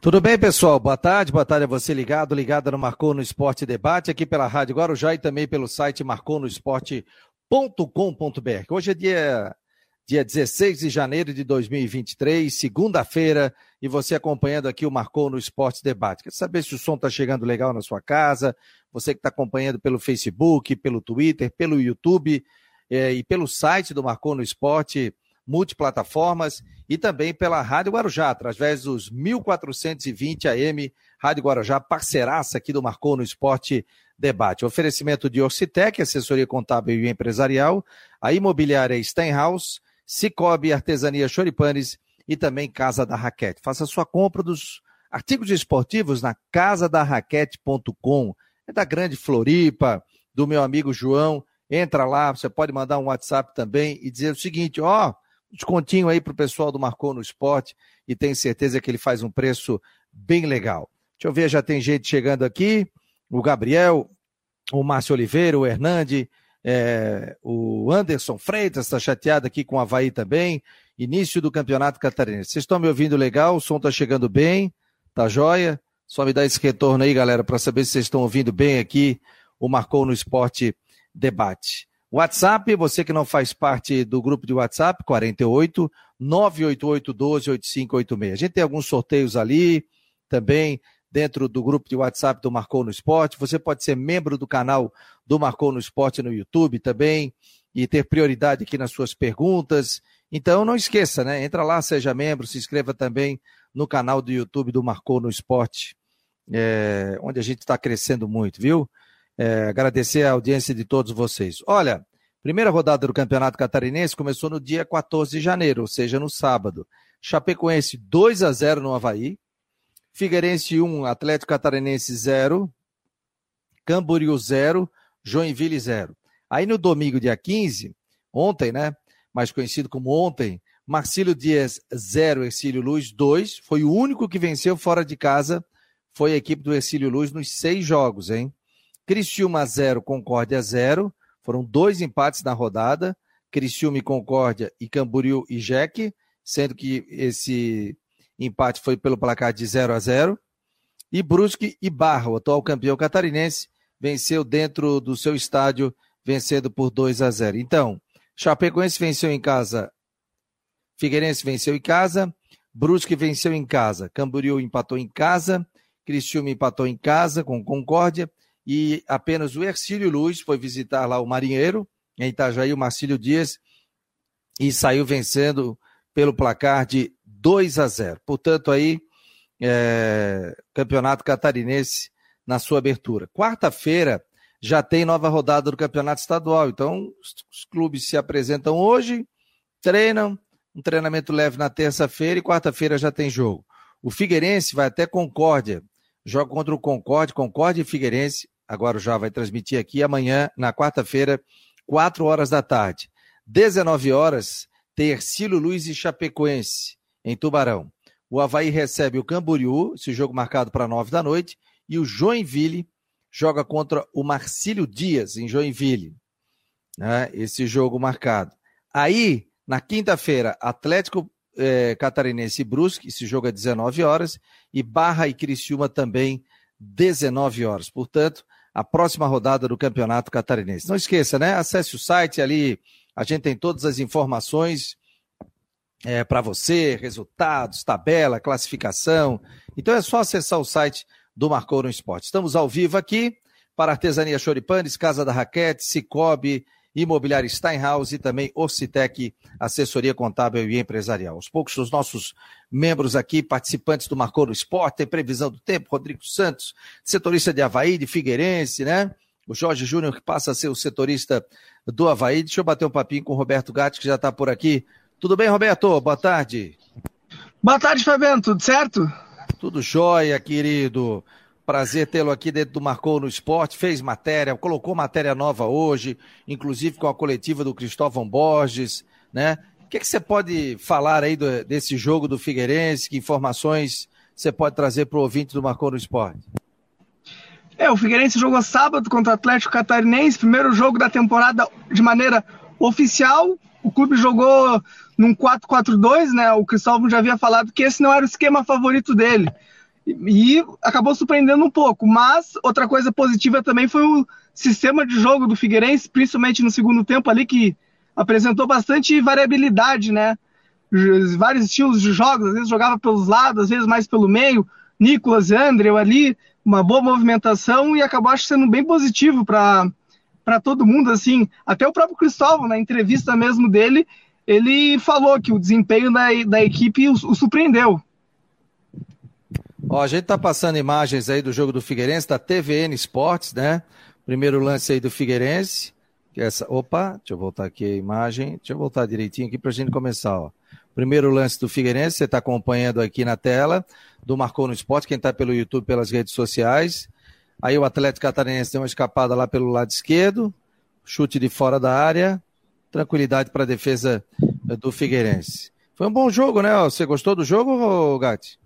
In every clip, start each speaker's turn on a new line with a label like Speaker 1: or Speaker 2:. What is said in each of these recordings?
Speaker 1: Tudo bem, pessoal? Boa tarde, boa tarde a você ligado, ligado no Marcou no Esporte Debate, aqui pela Rádio Guarujá e também pelo site marconosport.com.br. Hoje é dia, dia 16 de janeiro de 2023, segunda-feira, e você acompanhando aqui o Marcou no Esporte Debate. Quer saber se o som está chegando legal na sua casa? Você que está acompanhando pelo Facebook, pelo Twitter, pelo YouTube eh, e pelo site do Marcou no Esporte multiplataformas e também pela Rádio Guarujá, através dos 1420 AM, Rádio Guarujá, parceiraça aqui do Marcou no Esporte Debate. Oferecimento de Orcitec, assessoria contábil e empresarial, a imobiliária Steinhaus, Cicobi Artesania Choripanes e também Casa da Raquete. Faça sua compra dos artigos esportivos na casadarraquete.com. É da grande Floripa, do meu amigo João. Entra lá, você pode mandar um WhatsApp também e dizer o seguinte: ó, oh, descontinho aí para o pessoal do Marcou no Esporte e tenho certeza que ele faz um preço bem legal. Deixa eu ver, já tem gente chegando aqui. O Gabriel, o Márcio Oliveira, o Hernande, é, o Anderson Freitas está chateado aqui com o Havaí também. Início do Campeonato Catarinense. Vocês estão me ouvindo legal? O som está chegando bem? Tá joia? Só me dá esse retorno aí, galera, para saber se vocês estão ouvindo bem aqui o Marcou no Esporte Debate. WhatsApp, você que não faz parte do grupo de WhatsApp, 48 988 12 8586. A gente tem alguns sorteios ali também dentro do grupo de WhatsApp do Marcou no Esporte. Você pode ser membro do canal do Marcou no Esporte no YouTube também e ter prioridade aqui nas suas perguntas. Então não esqueça, né? Entra lá, seja membro, se inscreva também no canal do YouTube do Marcou no Esporte, é, onde a gente está crescendo muito, viu? É, agradecer a audiência de todos vocês. Olha, primeira rodada do Campeonato Catarinense começou no dia 14 de janeiro, ou seja, no sábado. Chapecoense 2 a 0 no Havaí. Figueirense 1, Atlético Catarinense 0. Camboriú 0, Joinville 0. Aí no domingo, dia 15, ontem, né? Mais conhecido como ontem, Marcílio Dias 0, Ercílio Luz 2. Foi o único que venceu fora de casa. Foi a equipe do Ercílio Luz nos seis jogos, hein? Criciúma 0, Concórdia 0. Foram dois empates na rodada. Criciúma e Concórdia e Camboriú e Jeque, sendo que esse empate foi pelo placar de 0 a 0. E Brusque e Barra, o atual campeão catarinense, venceu dentro do seu estádio, vencendo por 2 a 0. Então, Chapecoense venceu em casa, Figueirense venceu em casa, Brusque venceu em casa, Camboriú empatou em casa, Criciúma empatou em casa com Concórdia e apenas o Ercílio Luz foi visitar lá o Marinheiro, em Itajaí, o Marcílio Dias, e saiu vencendo pelo placar de 2 a 0. Portanto, aí, é, Campeonato Catarinense na sua abertura. Quarta-feira já tem nova rodada do Campeonato Estadual, então os, clubes se apresentam hoje, treinam, um treinamento leve na terça-feira e quarta-feira já tem jogo. O Figueirense vai até Concórdia, joga contra o Concórdia, Concórdia e Figueirense, agora já vai transmitir aqui amanhã, na quarta-feira, 4 horas da tarde. 19 horas, tem Ercílio Luiz e Chapecoense, em Tubarão. O Havaí recebe o Camboriú, esse jogo marcado para 9 da noite, e o Joinville joga contra o Marcílio Dias, em Joinville. Né? Esse jogo marcado. Aí, na quinta-feira, Atlético eh, Catarinense e Brusque, esse jogo é 19 horas, e Barra e Criciúma também 19 horas. Portanto, a próxima rodada do Campeonato Catarinense. Não esqueça, né? Acesse o site ali, a gente tem todas as informações é, para você, resultados, tabela, classificação. Então é só acessar o site do Marcou no Esporte. Estamos ao vivo aqui para Artesania Choripanes, Casa da Raquete, Cicobi, Imobiliário Steinhaus e também Orcitec, assessoria contábil e empresarial. Aos poucos, os nossos membros aqui, participantes do Marcou no Esporte, tem previsão do tempo, Rodrigo Santos, setorista de Havaí, de Figueirense, né? O Jorge Júnior, que passa a ser o setorista do Havaí. Deixa eu bater um papinho com o Roberto Gatti, que já está por aqui. Tudo bem, Roberto? Boa tarde.
Speaker 2: Boa tarde, Fabiano. Tudo certo?
Speaker 1: Tudo jóia, querido. Prazer tê-lo aqui dentro do Marcou no Esporte. Fez matéria, colocou matéria nova hoje, inclusive com a coletiva do Cristóvão Borges, né? O que, que você pode falar aí do, desse jogo do Figueirense? Que informações você pode trazer para o ouvinte do Marcou no Esporte?
Speaker 2: É, o Figueirense jogou sábado contra o Atlético Catarinense, primeiro jogo da temporada de maneira oficial. O clube jogou num 4-4-2, né? O Cristóvão já havia falado que esse não era o esquema favorito dele. E acabou surpreendendo um pouco. Mas outra coisa positiva também foi o sistema de jogo do Figueirense, principalmente no segundo tempo ali, que apresentou bastante variabilidade, né? Vários estilos de jogos, às vezes jogava pelos lados, às vezes mais pelo meio. Nicolas André ali, uma boa movimentação e acabou sendo bem positivo para todo mundo, assim. Até o próprio Cristóvão, na entrevista mesmo dele, ele falou que o desempenho da, da equipe o, o surpreendeu.
Speaker 1: Ó, a gente tá passando imagens aí do jogo do Figueirense, da TVN Esportes, né? Primeiro lance aí do Figueirense. É essa, opa, deixa eu voltar aqui a imagem. Deixa eu voltar direitinho aqui pra gente começar, ó. Primeiro lance do Figueirense, você está acompanhando aqui na tela, do Marcou no Esporte, quem está pelo YouTube, pelas redes sociais. Aí o Atlético Catarinense deu uma escapada lá pelo lado esquerdo, chute de fora da área, tranquilidade para a defesa do Figueirense. Foi um bom jogo, né? Você gostou do jogo, Gatti?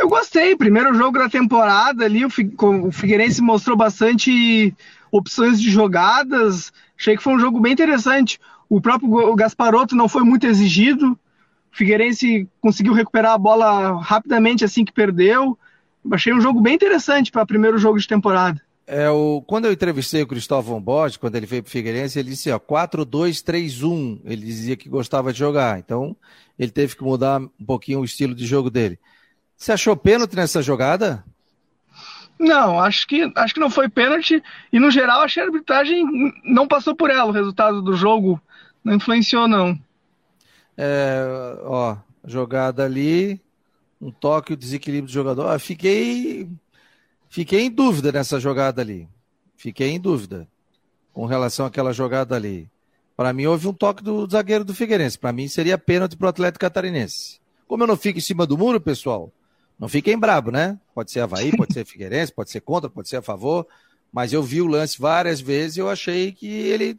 Speaker 2: Eu gostei. Primeiro jogo da temporada ali, o Figueirense mostrou bastante opções de jogadas. Achei que foi um jogo bem interessante. O próprio Gasparotto não foi muito exigido. O Figueirense conseguiu recuperar a bola rapidamente assim que perdeu. Achei um jogo bem interessante para o primeiro jogo de temporada.
Speaker 1: É, o, quando eu entrevistei o Cristóvão Borges, quando ele veio para o Figueirense, ele disse, ó, 4-2-3-1. Ele dizia que gostava de jogar. Então, ele teve que mudar um pouquinho o estilo de jogo dele. Você achou pênalti nessa jogada?
Speaker 2: Não, acho que, acho que não foi pênalti. E no geral, achei a arbitragem não passou por ela. O resultado do jogo não influenciou, não.
Speaker 1: É, ó, jogada ali, um toque, o desequilíbrio do jogador. Ah, fiquei, fiquei em dúvida nessa jogada ali. Fiquei em dúvida com relação àquela jogada ali. Para mim, houve um toque do zagueiro do Figueirense. Para mim, seria pênalti para o Atlético Catarinense. Como eu não fico em cima do muro, pessoal, não fiquem brabo, né? Pode ser Havaí, pode ser Figueirense, pode ser contra, pode ser a favor. Mas eu vi o lance várias vezes e eu achei que ele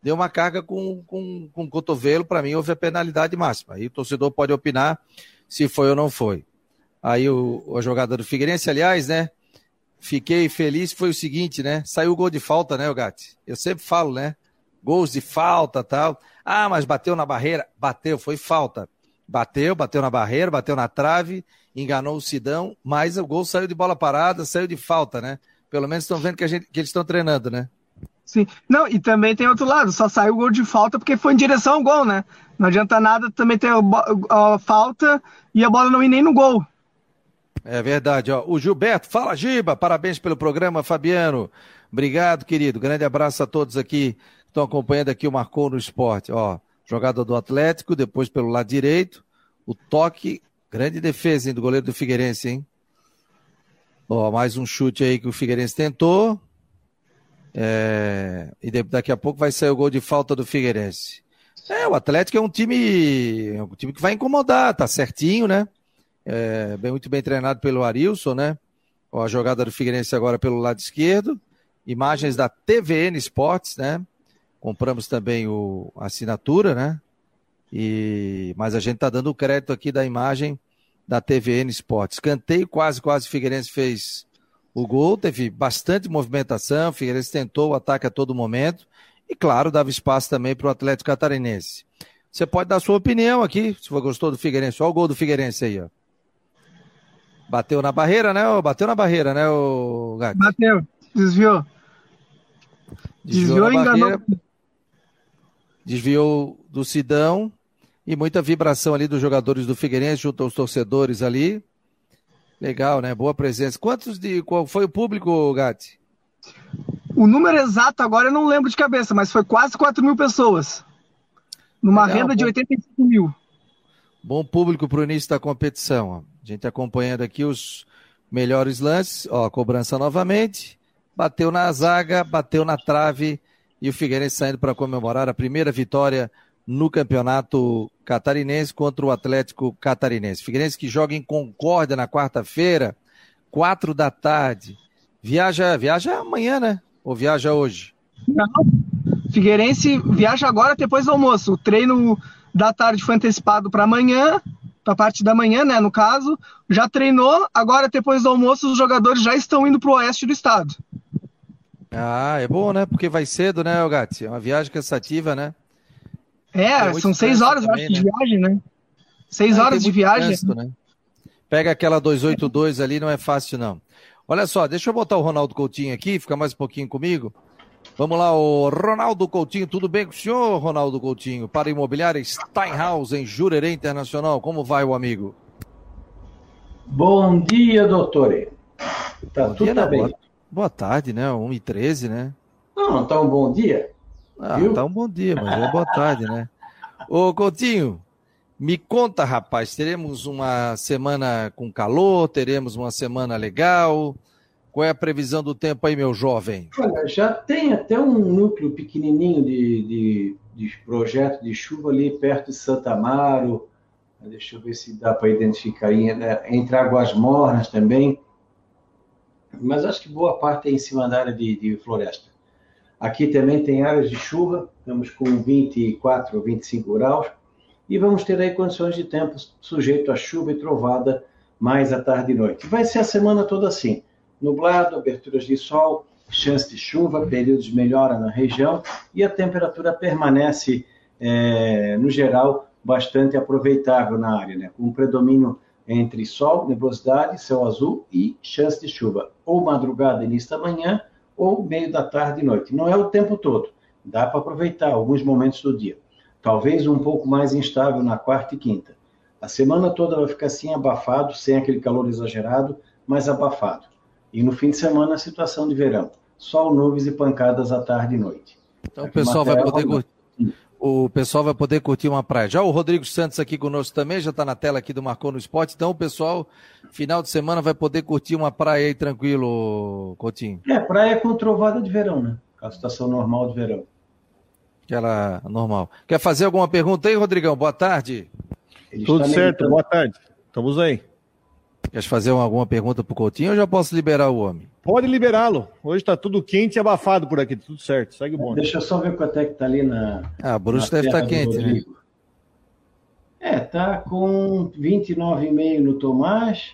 Speaker 1: deu uma carga com, com, com o cotovelo. Para mim, houve a penalidade máxima. Aí o torcedor pode opinar se foi ou não foi. Aí o, a jogada do Figueirense, aliás, né? Fiquei feliz, foi o seguinte, né? Saiu o gol de falta, né, o Gatti? Eu sempre falo, né? Gols de falta tal. Ah, mas bateu na barreira. Bateu, foi falta. Bateu, bateu na barreira, bateu na trave enganou o Sidão, mas o gol saiu de bola parada, saiu de falta, né? Pelo menos estão vendo que, a gente, que eles estão treinando, né?
Speaker 2: Sim. Não, e também tem outro lado, só saiu o gol de falta porque foi em direção ao gol, né? Não adianta nada também ter a, falta e a bola não ir nem no gol.
Speaker 1: É verdade, ó. O Gilberto, fala Giba, parabéns pelo programa, Fabiano. Obrigado, querido. Grande abraço a todos aqui que estão acompanhando aqui o Marcou no Esporte. Ó, jogada do Atlético, depois pelo lado direito, o toque Grande defesa hein, do goleiro do Figueirense, hein? Ó, mais um chute aí que o Figueirense tentou. É... E daqui a pouco vai sair o gol de falta do Figueirense. É, o Atlético é um time, é um time que vai incomodar, tá certinho, né? É, bem, muito bem treinado pelo Arilson, né? Ó, a jogada do Figueirense agora pelo lado esquerdo. Imagens da TVN Esportes, né? Compramos também o, a assinatura, né? E, mas a gente está dando o crédito aqui da imagem da TVN Esportes. Cantei, quase, quase Figueirense fez o gol, teve bastante movimentação, o Figueirense tentou o ataque a todo momento e, claro, dava espaço também para o Atlético Catarinense. Você pode dar sua opinião aqui, se for gostou do Figueirense. Olha o gol do Figueirense aí, ó. Bateu na barreira, né? Bateu na barreira, né, o
Speaker 2: Gato? Bateu, desviou.
Speaker 1: Desviou, desviou enganou. Desviou do Sidão e muita vibração ali dos jogadores do Figueirense junto aos torcedores ali. Legal, né? Boa presença. Quantos de. Qual foi o público, Gatti?
Speaker 2: O número exato agora eu não lembro de cabeça, mas foi quase 4 mil pessoas. Numa Legal, renda de 85 mil.
Speaker 1: Bom público para o início da competição. A gente acompanhando aqui os melhores lances. Ó, cobrança novamente. Bateu na zaga, bateu na trave. E o Figueirense saindo para comemorar a primeira vitória no campeonato catarinense contra o Atlético Catarinense. Figueirense que joga em Concórdia na quarta-feira, quatro da tarde. Viaja, viaja amanhã, né? Ou viaja hoje?
Speaker 2: Não. Figueirense viaja agora depois do almoço. O treino da tarde foi antecipado para amanhã, para a parte da manhã, né, no caso. Já treinou, agora depois do almoço os jogadores já estão indo para o oeste do estado.
Speaker 1: Ah, é bom, né? Porque vai cedo, né, Gatti? É uma viagem cansativa, né?
Speaker 2: É, é são seis horas, também, acho, né? de viagem, né? Seis horas de viagem. Trânsito, né?
Speaker 1: Pega aquela 282 ali, não é fácil não. Olha só, deixa eu botar o Ronaldo Coutinho aqui, fica mais um pouquinho comigo. Vamos lá, o Ronaldo Coutinho, tudo bem com o senhor, Ronaldo Coutinho? Para imobiliária Steinhaus, em Jurerê Internacional, como vai o amigo?
Speaker 3: Bom dia, doutor.
Speaker 1: Tá bom tudo dia, tá bem. Boa, boa, tarde, né? 1h13, né?
Speaker 3: Não, não tá um bom dia.
Speaker 1: Ah, viu? tá um bom dia, mas é boa tarde, né? Ô, Coutinho, me conta, rapaz, teremos uma semana com calor, teremos uma semana legal. Qual é a previsão do tempo aí, meu jovem?
Speaker 3: Olha, já tem até um núcleo pequenininho de, de, de projeto de chuva ali perto de Santa Amaro. Deixa eu ver se dá para identificar aí, né? entre Águas Mornas também. Mas acho que boa parte é em cima da área de, de floresta. Aqui também tem áreas de chuva, estamos com 24 ou 25 graus e vamos ter aí condições de tempo sujeito a chuva e trovada mais à tarde e noite. Vai ser a semana toda assim: nublado, aberturas de sol, chance de chuva, períodos de melhora na região e a temperatura permanece, é, no geral, bastante aproveitável na área, né? com um predomínio entre sol, nebulosidade, céu azul e chance de chuva, ou madrugada, início da manhã, ou meio da tarde e noite. Não é o tempo todo, dá para aproveitar alguns momentos do dia talvez um pouco mais instável na quarta e quinta. A semana toda vai ficar assim abafado, sem aquele calor exagerado, mas abafado. E no fim de semana a situação de verão. Sol, nuvens e pancadas à tarde e noite.
Speaker 1: Então o pessoal vai poder. O pessoal vai poder curtir uma praia. Já o Rodrigo Santos aqui conosco também, já está na tela aqui do Marcou no Esporte. Então o pessoal, final de semana, vai poder curtir uma praia aí tranquilo, Coutinho.
Speaker 3: É, praia com trovada de verão, né? A situação normal de verão.
Speaker 1: Aquela normal. Quer fazer alguma pergunta aí, Rodrigão? Boa tarde.
Speaker 4: Tudo certo, boa tarde. Estamos aí.
Speaker 1: Quer fazer alguma pergunta pro Coutinho ou já posso liberar o homem?
Speaker 4: Pode liberá-lo. Hoje está tudo quente e abafado por aqui, tudo certo. Segue o bonde.
Speaker 3: Deixa eu só ver quanto é que tá ali na.
Speaker 1: Ah, Bruxo deve estar tá quente, né?
Speaker 3: É, tá com 29,5 no Tomás,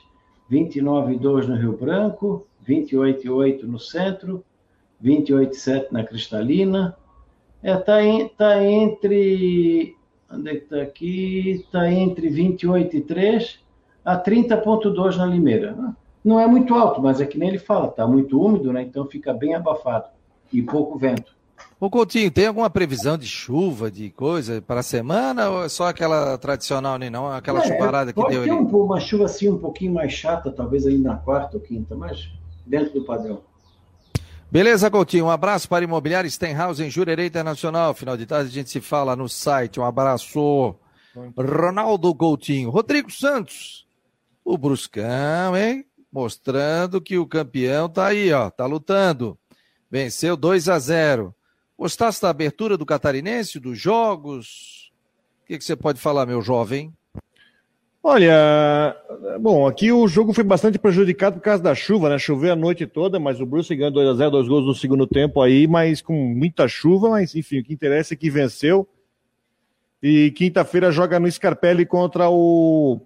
Speaker 3: 29,2 no Rio Branco, 28,8 no centro, 28,7 na Cristalina, é, tá, em, tá entre. Onde é que tá aqui? Tá entre 28 e 3 a 30,2 na Limeira. Não é muito alto, mas é que nem ele fala, tá muito úmido, né? Então fica bem abafado e pouco vento.
Speaker 1: Ô Coutinho, tem alguma previsão de chuva, de coisa para a semana ou é só aquela tradicional, nem não? Aquela é, chuvarada que deu ali?
Speaker 3: Tem uma chuva assim um pouquinho mais chata, talvez ali na quarta ou quinta, mas dentro do padrão.
Speaker 1: Beleza, Coutinho? Um abraço para Imobiliário Stenhouse em Jurerê Internacional. Final de tarde a gente se fala no site. Um abraço. Ronaldo Coutinho. Rodrigo Santos. O Bruscão, hein? Mostrando que o campeão tá aí, ó. Tá lutando. Venceu 2 a 0. Gostasse da abertura do Catarinense, dos jogos? O que, que você pode falar, meu jovem?
Speaker 4: Olha, bom, aqui o jogo foi bastante prejudicado por causa da chuva, né? Choveu a noite toda, mas o Bruce ganhou 2x0, dois gols no segundo tempo aí, mas com muita chuva, mas enfim, o que interessa é que venceu. E quinta-feira joga no Scarpelli contra o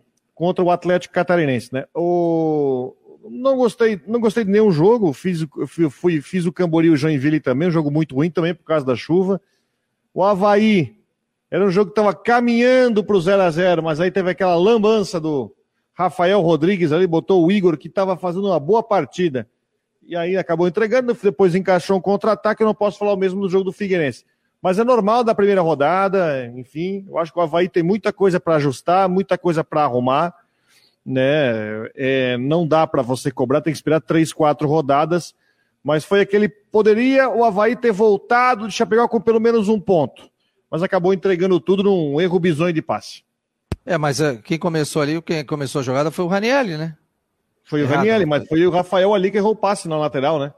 Speaker 4: contra o Atlético Catarinense, né? O não gostei, não gostei de nenhum jogo, fiz fui, fiz o Camboriú Joinville também, um jogo muito ruim também por causa da chuva. O Havaí era um jogo que estava caminhando para o 0 a 0 mas aí teve aquela lambança do Rafael Rodrigues ali, botou o Igor, que estava fazendo uma boa partida. E aí acabou entregando, depois encaixou um contra-ataque. Eu não posso falar o mesmo do jogo do Figueirense. Mas é normal da primeira rodada, enfim. Eu acho que o Havaí tem muita coisa para ajustar, muita coisa para arrumar. Né? É, não dá para você cobrar, tem que esperar três, quatro rodadas. Mas foi aquele. Poderia o Havaí ter voltado de Chapecó com pelo menos um ponto mas acabou entregando tudo num erro bizonho de passe.
Speaker 1: É, mas uh, quem começou ali, quem começou a jogada foi o Ranielli, né?
Speaker 4: Foi o Ranielli, mas foi o Rafael ali que errou o passe na lateral, né?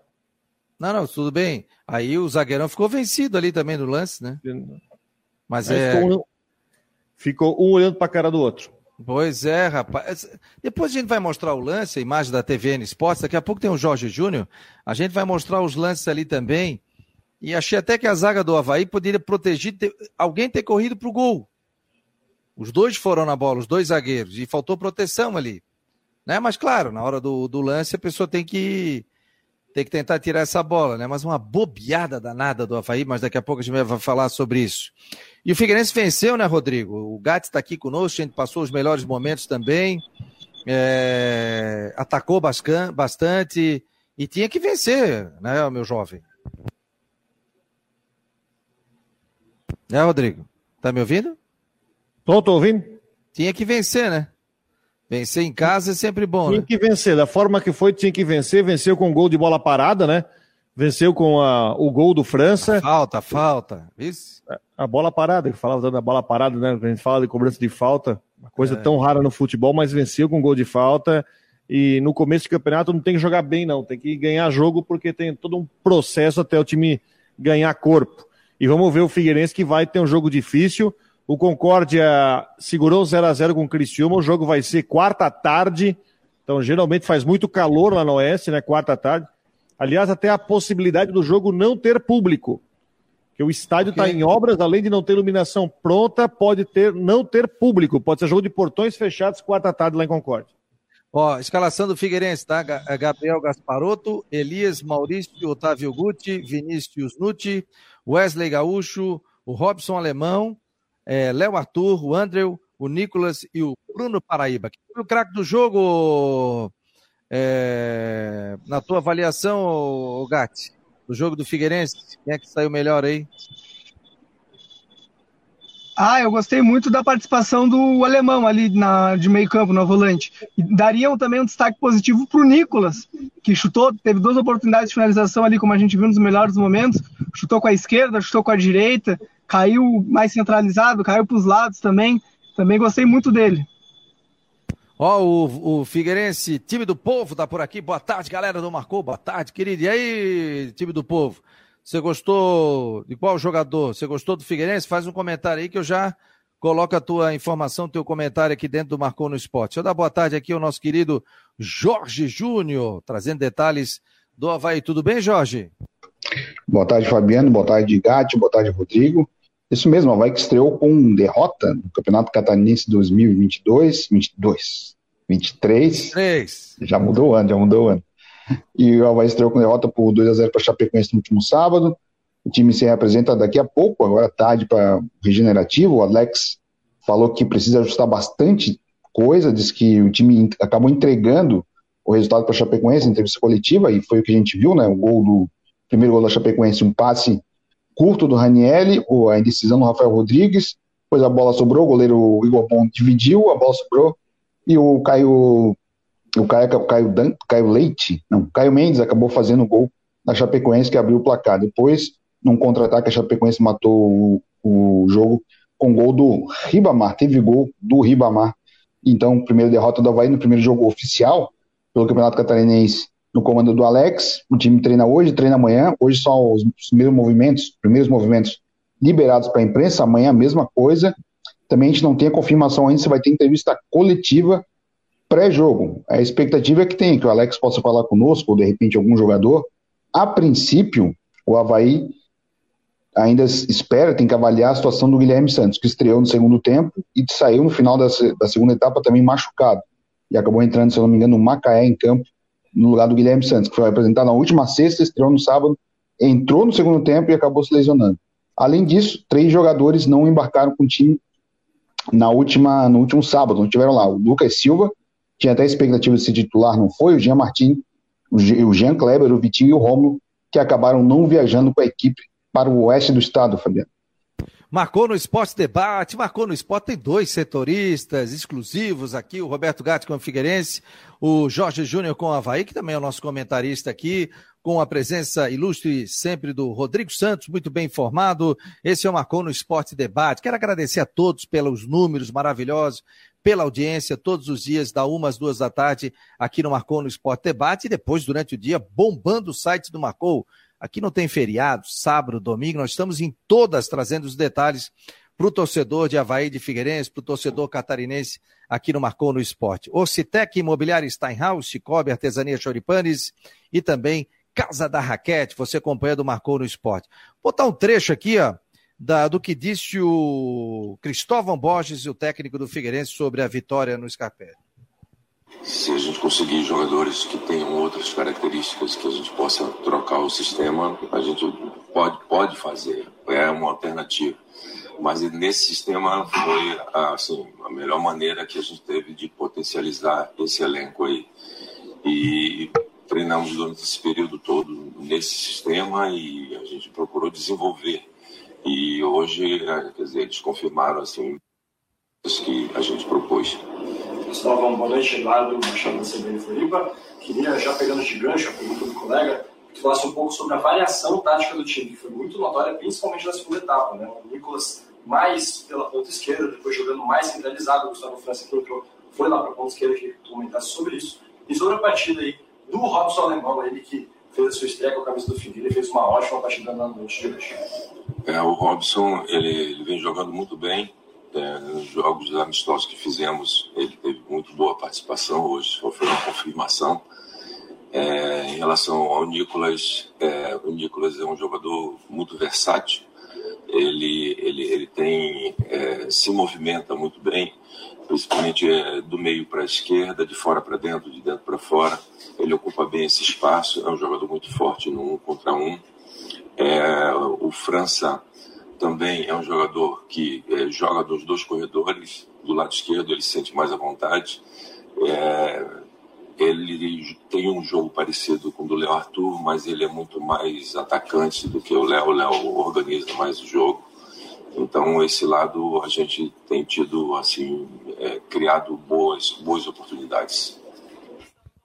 Speaker 1: Não, não, tudo bem. Aí o zagueirão ficou vencido ali também no lance, né? Mas, é.
Speaker 4: Ficou um, ficou um olhando para a cara do outro.
Speaker 1: Pois é, rapaz. Depois a gente vai mostrar o lance, a imagem da TVN Esportes. Daqui a pouco tem o Jorge Júnior. A gente vai mostrar os lances ali também. E achei até que a zaga do Havaí poderia proteger ter, alguém ter corrido para o gol. Os dois foram na bola, os dois zagueiros, e faltou proteção ali. Né? Mas claro, na hora do, do lance a pessoa tem que tem que tentar tirar essa bola, né? Mas uma bobeada danada do Havaí, mas daqui a pouco a gente vai falar sobre isso. E o Figueirense venceu, né, Rodrigo? O Gatti está aqui conosco, a gente passou os melhores momentos também. é, atacou bastante e tinha que vencer, né, meu jovem? Né, Rodrigo? Tá me ouvindo?
Speaker 4: Tô, tô ouvindo.
Speaker 1: Tinha que vencer, né? Vencer em casa é sempre bom,
Speaker 4: tinha
Speaker 1: né?
Speaker 4: que vencer, da forma que foi, tinha que vencer. Venceu com gol de bola parada, né? Venceu com a, o gol do França. A
Speaker 1: falta, falta. Isso.
Speaker 4: A bola parada, que falava da bola parada, né? A gente fala de cobrança de falta, uma coisa é. tão rara no futebol, mas venceu com gol de falta. E no começo do campeonato não tem que jogar bem, não. Tem que ganhar jogo, porque tem todo um processo até o time ganhar corpo. E vamos ver o Figueirense que vai ter um jogo difícil. O Concórdia segurou 0 a 0 com o Criciúma. O jogo vai ser quarta tarde. Então, geralmente faz muito calor lá no Oeste, né? Quarta tarde. Aliás, até a possibilidade do jogo não ter público. Que o estádio está okay. em obras, além de não ter iluminação pronta, pode ter não ter público. Pode ser jogo de portões fechados quarta tarde lá em Concórdia.
Speaker 1: Ó, escalação do Figueirense, tá? Gabriel Gasparotto, Elias Maurício, Otávio Guti, Vinícius Nutti, Wesley Gaúcho, o Robson Alemão, é, Léo Arthur, o Andrew, o Nicolas e o Bruno Paraíba. Quem foi o craque do jogo, é, na tua avaliação, Gatti? Do jogo do Figueirense? Quem é que saiu melhor aí?
Speaker 2: Ah, eu gostei muito da participação do alemão ali na, de meio campo, no volante. E daria também um destaque positivo para o Nicolas, que chutou, teve duas oportunidades de finalização ali, como a gente viu nos melhores momentos. Chutou com a esquerda, chutou com a direita, caiu mais centralizado, caiu para os lados também. Também gostei muito dele.
Speaker 1: Ó, o, o Figueirense, time do povo, tá por aqui. Boa tarde, galera do Marcou. Boa tarde, querido. E aí, time do povo? Você gostou de qual jogador? Você gostou do Figueirense? Faz um comentário aí que eu já coloco a tua informação, teu comentário aqui dentro do Marcou no Esporte. Deixa eu dar boa tarde aqui ao nosso querido Jorge Júnior, trazendo detalhes do Havaí. Tudo bem, Jorge?
Speaker 5: Boa tarde, Fabiano. Boa tarde, Gatti. Boa tarde, Rodrigo. Isso mesmo, o Havaí que estreou com derrota no Campeonato Catarinense 2022, 22, 23. 23. Já mudou o ano, já mudou o ano. E o Havaí estreou com derrota por 2 a 0 para Chapecoense no último sábado. O time se representa daqui a pouco, agora tarde para regenerativo. O Alex falou que precisa ajustar bastante coisa, disse que o time acabou entregando o resultado para a Chapecoense em entrevista coletiva, e foi o que a gente viu, né? O gol do primeiro gol da Chapecoense, um passe curto do Ranielli, a indecisão do Rafael Rodrigues, depois a bola sobrou, o goleiro Igor Bom dividiu, a bola sobrou, e o Caio o Caio, Caio, Dan, Caio Leite, não, Caio Mendes acabou fazendo o gol da Chapecoense que abriu o placar. Depois, num contra-ataque, a Chapecoense matou o, o jogo com gol do Ribamar, teve gol do Ribamar. Então, primeira derrota do Havaí no primeiro jogo oficial pelo Campeonato Catarinense no comando do Alex. O time treina hoje, treina amanhã. Hoje só os primeiros movimentos, primeiros movimentos liberados para a imprensa. Amanhã a mesma coisa. Também a gente não tem a confirmação ainda se vai ter entrevista coletiva pré-jogo. A expectativa é que tenha, que o Alex possa falar conosco, ou de repente algum jogador. A princípio, o Havaí ainda espera, tem que avaliar a situação do Guilherme Santos, que estreou no segundo tempo e saiu no final da, da segunda etapa também machucado. E acabou entrando, se eu não me engano, no Macaé em campo, no lugar do Guilherme Santos, que foi apresentado na última sexta, estreou no sábado, entrou no segundo tempo e acabou se lesionando. Além disso, três jogadores não embarcaram com o time na última, no último sábado, não tiveram lá. O Lucas Silva, tinha até expectativa de ser titular, não foi, o Jean Martin, o Jean Kleber, o Vitinho e o Romulo, que acabaram não viajando com a equipe para o oeste do estado, Fabiano.
Speaker 1: Marcou no Esporte Debate, marcou no Esporte, tem dois setoristas exclusivos aqui, o Roberto Gatti com o Figueirense, o Jorge Júnior com o Havaí, que também é o nosso comentarista aqui, com a presença ilustre sempre do Rodrigo Santos, muito bem informado. Esse é o Marcou no Esporte Debate. Quero agradecer a todos pelos números maravilhosos, pela audiência todos os dias, da uma às duas da tarde, aqui no Marcou no Esporte Debate, e depois, durante o dia, bombando o site do Marcou. Aqui não tem feriado, sábado, domingo, nós estamos em todas trazendo os detalhes para o torcedor de Havaí de Figueirense, para o torcedor catarinense aqui no Marcou no Esporte. Ocitec Imobiliária Steinhaus, Cicobi Artesania Choripanes e também Casa da Raquete, você acompanha do Marcou no Esporte. Vou botar um trecho aqui, ó, da, do que disse o Cristóvão Borges, o técnico do Figueirense, sobre a vitória no Scarpelli.
Speaker 6: Se a gente conseguir jogadores que tenham outras características que a gente possa trocar o sistema, a gente pode, pode fazer, é uma alternativa. Mas nesse sistema foi assim, a melhor maneira que a gente teve de potencializar esse elenco aí. E treinamos durante esse período todo nesse sistema e a gente procurou desenvolver. E hoje, é, quer dizer, eles confirmaram assim, isso que a gente propôs.
Speaker 7: Cristóvão, boa noite, Eduardo Machado da CBN Floripa. Queria, já pegando de gancho a pergunta do colega, que falasse um pouco sobre a variação tática do time, que foi muito notória, principalmente na segunda etapa. Né? O Nicolas mais pela ponta esquerda, depois jogando mais centralizado, o Gustavo França que entrou, foi lá para a ponta esquerda, que comentasse sobre isso. E sobre a partida aí do Robson Alemão, ele que fez a sua estreia com a camisa do Figueiredo e fez uma ótima partida na noite de hoje.
Speaker 6: É, o Robson, ele, ele vem jogando muito bem, é, nos jogos amistosos que fizemos, ele teve muito boa participação hoje, foi uma confirmação. É, em relação ao Nicolas, é, o Nicolas é um jogador muito versátil, ele, ele, ele tem, é, se movimenta muito bem, principalmente é, do meio para a esquerda, de fora para dentro, de dentro para fora. Ele ocupa bem esse espaço, é um jogador muito forte no um contra um. É, o França também é um jogador que é, joga dos dois corredores, do lado esquerdo ele se sente mais à vontade. É, ele tem um jogo parecido com o do Léo Arthur, mas ele é muito mais atacante do que o Léo. O Léo organiza mais o jogo. Então, esse lado a gente tem tido, assim, é, criado boas, boas oportunidades.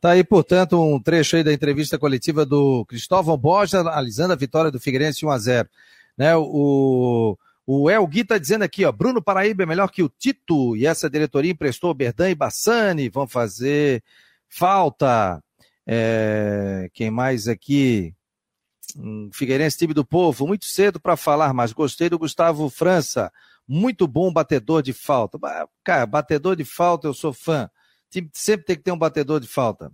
Speaker 1: Tá aí, portanto, um trecho aí da entrevista coletiva do Cristóvão Borges analisando a vitória do Figueirense 1 a 0 né? O, o El Gui tá dizendo aqui, ó, Bruno Paraíba é melhor que o Tito e essa diretoria emprestou Berdan e Bassani, vão fazer falta. É, quem mais aqui? Figueirense, time do povo, muito cedo para falar, mas gostei do Gustavo França, muito bom batedor de falta. Cara, batedor de falta, eu sou fã sempre tem que ter um batedor de falta.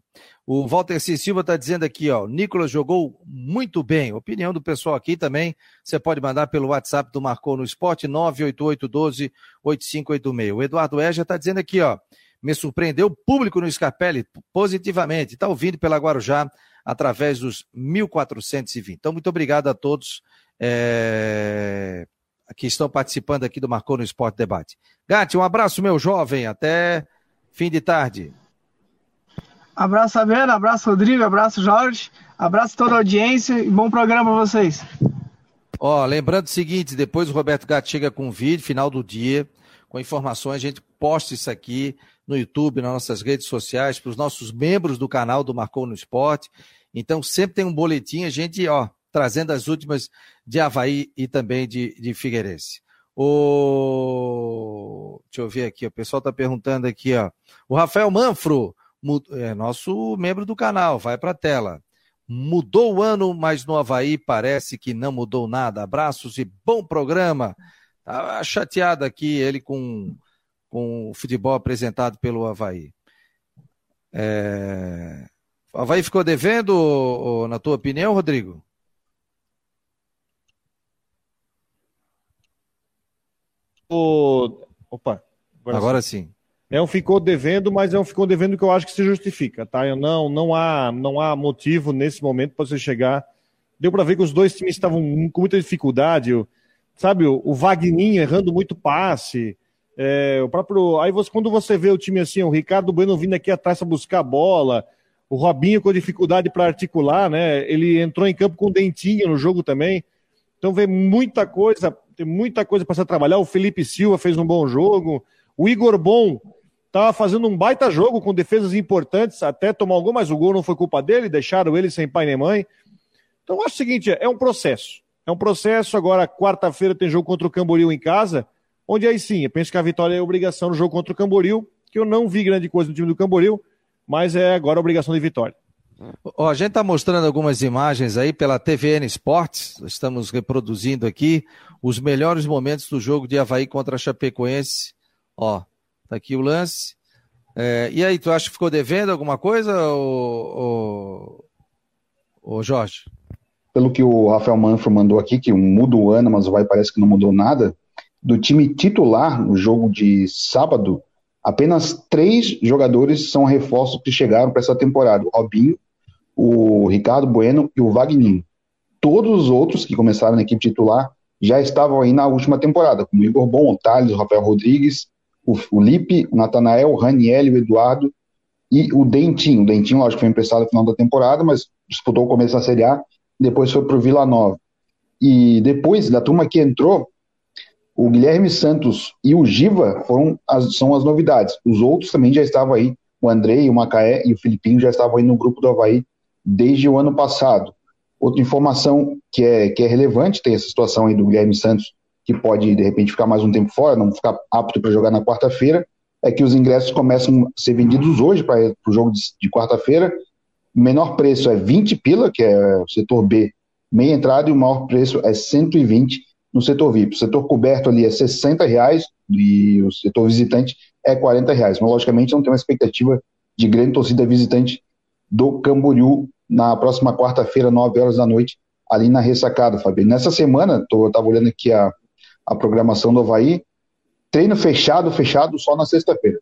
Speaker 1: O Walter C. Silva está dizendo aqui, ó, Nicolas jogou muito bem. Opinião do pessoal aqui também, você pode mandar pelo WhatsApp do Marcou no Esporte, 98812-8586. O Eduardo Eja está dizendo aqui, ó, me surpreendeu o público no Scarpelli positivamente. Está ouvindo pela Guarujá através dos 1420. Então, muito obrigado a todos é... que estão participando aqui do Marcou no Esporte Debate. Gatti, um abraço, meu jovem. Até fim de tarde.
Speaker 2: Abraço, Sabrina, abraço, Rodrigo, abraço, Jorge, abraço toda a audiência e bom programa para vocês.
Speaker 1: Ó, lembrando o seguinte, depois o Roberto Gato chega com um vídeo, final do dia, com informações, a gente posta isso aqui no YouTube, nas nossas redes sociais, para os nossos membros do canal do Marcou no Esporte. Então, sempre tem um boletim, a gente, ó, trazendo as últimas de Havaí e também de, de Figueirense. O... Deixa eu ver aqui, o pessoal está perguntando aqui, ó. O Rafael Manfro, é nosso membro do canal, vai para a tela. Mudou o ano, mas no Havaí parece que não mudou nada. Abraços e bom programa. Tá chateado aqui ele com, com o futebol apresentado pelo Havaí. É... O Havaí ficou devendo, na tua opinião, Rodrigo?
Speaker 4: o. Opa.
Speaker 1: Agora, agora sim.
Speaker 4: É um ficou devendo, mas é um ficou devendo que eu acho que se justifica, tá? Eu não, não há, não há motivo nesse momento para você chegar. Deu para ver que os dois times estavam com muita dificuldade, sabe? O, o Vagninho errando muito passe. É, o próprio. Aí você, quando você vê o time assim, o Ricardo Bueno vindo aqui atrás para buscar a bola, o Robinho com dificuldade para articular, né? Ele entrou em campo com dentinho no jogo também. Então vê muita coisa tem muita coisa para se trabalhar. O Felipe Silva fez um bom jogo. O Igor Bom estava fazendo um baita jogo com defesas importantes, até tomar algum, mas o gol não foi culpa dele, deixaram ele sem pai nem mãe. Então, acho o seguinte: é um processo. É um processo. Agora, quarta-feira tem jogo contra o Camboriú em casa, onde aí sim, eu penso que a vitória é obrigação no jogo contra o Camboriú, que eu não vi grande coisa no time do Camboriú, mas é agora obrigação de vitória.
Speaker 1: Ó, a gente está mostrando algumas imagens aí pela TVN Esportes, estamos reproduzindo aqui os melhores momentos do jogo de Havaí contra a Chapecoense. Ó, tá aqui o lance. É, e aí, tu acha que ficou devendo alguma coisa, ô, ô, ô Jorge?
Speaker 5: Pelo que o Rafael Manfro mandou aqui, que muda o ano, mas o Havaí parece que não mudou nada, do time titular no jogo de sábado, apenas três jogadores são reforços que chegaram para essa temporada. O Robinho, o Ricardo Bueno e o Wagner. Todos os outros que começaram na equipe titular já estavam aí na última temporada, como o Igor Bom, o Thales, o Rafael Rodrigues, o Felipe, o Natanael, o Raniel, o Eduardo e o Dentinho. O Dentinho, lógico, foi emprestado no final da temporada, mas disputou o começo da Série A, depois foi para o Vila Nova. E depois, da turma que entrou, o Guilherme Santos e o Giva foram as, são as novidades. Os outros também já estavam aí, o Andrei, o Macaé e o Filipinho já estavam aí no grupo do Havaí desde o ano passado. Outra informação que é, que é relevante, tem essa situação aí do Guilherme Santos, que pode de repente ficar mais um tempo fora, não ficar apto para jogar na quarta-feira, é que os ingressos começam a ser vendidos hoje para o jogo de, de quarta-feira. O menor preço é 20 pila, que é o setor B, meia entrada, e o maior preço é 120 no setor VIP. O setor coberto ali é 60 reais e o setor visitante é 40 reais. Mas, logicamente, não tem uma expectativa de grande torcida visitante do Camboriú na próxima quarta-feira, 9 horas da noite, ali na ressacada, Fabio. Nessa semana, eu estava olhando aqui a, a programação do Havaí, treino fechado, fechado só na sexta-feira.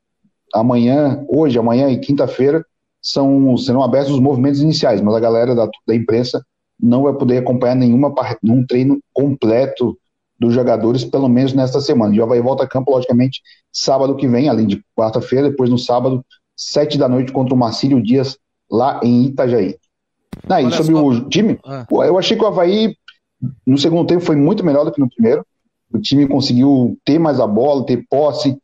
Speaker 5: Amanhã, hoje, amanhã e quinta-feira são, serão abertos os movimentos iniciais, mas a galera da, da imprensa não vai poder acompanhar nenhuma nenhum treino completo dos jogadores, pelo menos nesta semana. Já vai volta a campo, logicamente, sábado que vem, além de quarta-feira, depois no sábado, sete da noite, contra o Marcílio Dias, lá em Itajaí. Aí, sobre só... o time, ah. eu achei que o Havaí, no segundo tempo, foi muito melhor do que no primeiro. O time conseguiu ter mais a bola, ter posse,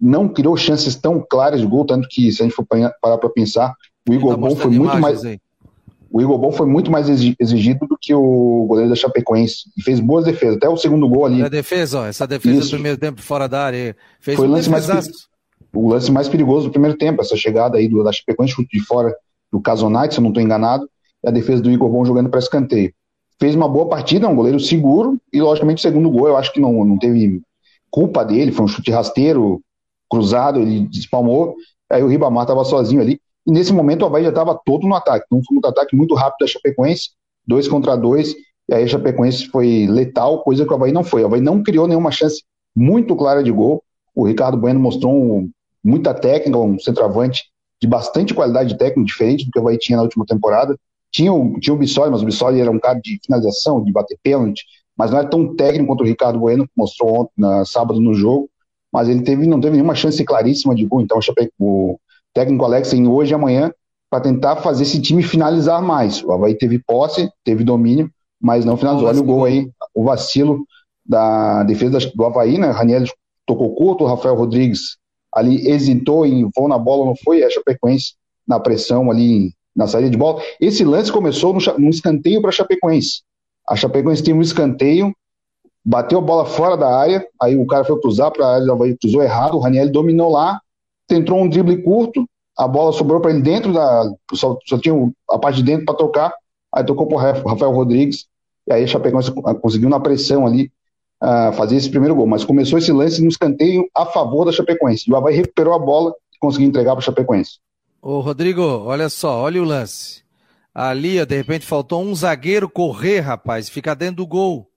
Speaker 5: não criou chances tão claras de gol, tanto que, se a gente for parar para pensar, o Igor tá Bom foi muito mais. Aí o Igor Bom foi muito mais exigido do que o goleiro da Chapecoense. E fez boas defesas. Até o segundo gol ali.
Speaker 1: A defesa, ó, essa defesa Isso. do primeiro tempo fora da área. Fez
Speaker 5: foi um o lance, mais, o lance mais perigoso do primeiro tempo. Essa chegada aí do, da Chapecoense, chute de fora do Casonite, se eu não estou enganado. E a defesa do Igor Bom jogando para escanteio. Fez uma boa partida, um goleiro seguro. E, logicamente, o segundo gol eu acho que não, não teve culpa dele. Foi um chute rasteiro, cruzado, ele despalmou. Aí o Ribamar estava sozinho ali. E nesse momento o Havaí já estava todo no ataque. Um contra-ataque muito rápido da Chapecoense, dois contra dois, e aí a Chapecoense foi letal, coisa que o Havaí não foi. O Havaí não criou nenhuma chance muito clara de gol. O Ricardo Bueno mostrou um, muita técnica, um centroavante de bastante qualidade técnica, diferente do que o Havaí tinha na última temporada. Tinha o, tinha o Bissoli, mas o Bissoli era um cara de finalização, de bater pênalti, mas não é tão técnico quanto o Ricardo Bueno, que mostrou ontem, na, sábado no jogo. Mas ele teve, não teve nenhuma chance claríssima de gol, então o, Chape, o, técnico Alex em hoje e amanhã para tentar fazer esse time finalizar mais. O Havaí teve posse, teve domínio, mas não finalizou. Olha o gol aí, o vacilo da defesa do Havaí, né? Raniel tocou curto, o Rafael Rodrigues ali hesitou em voo na bola, não foi? A Chapecoense na pressão ali na saída de bola. Esse lance começou no escanteio para a Chapecoense. A Chapecoense tem um escanteio, bateu a bola fora da área, aí o cara foi cruzar para a área, o Havaí cruzou errado, o Raniel dominou lá, tentou um drible curto, a bola sobrou para ele dentro da. Só, só tinha a parte de dentro para tocar, aí tocou para o Rafael Rodrigues, e aí a Chapecoense conseguiu na pressão ali uh, fazer esse primeiro gol. Mas começou esse lance no escanteio a favor da Chapecoense. O Havaí recuperou a bola e conseguiu entregar para a Chapecoense.
Speaker 1: Ô, Rodrigo, olha só, olha o lance. Ali, de repente, faltou um zagueiro correr, rapaz, ficar dentro do gol.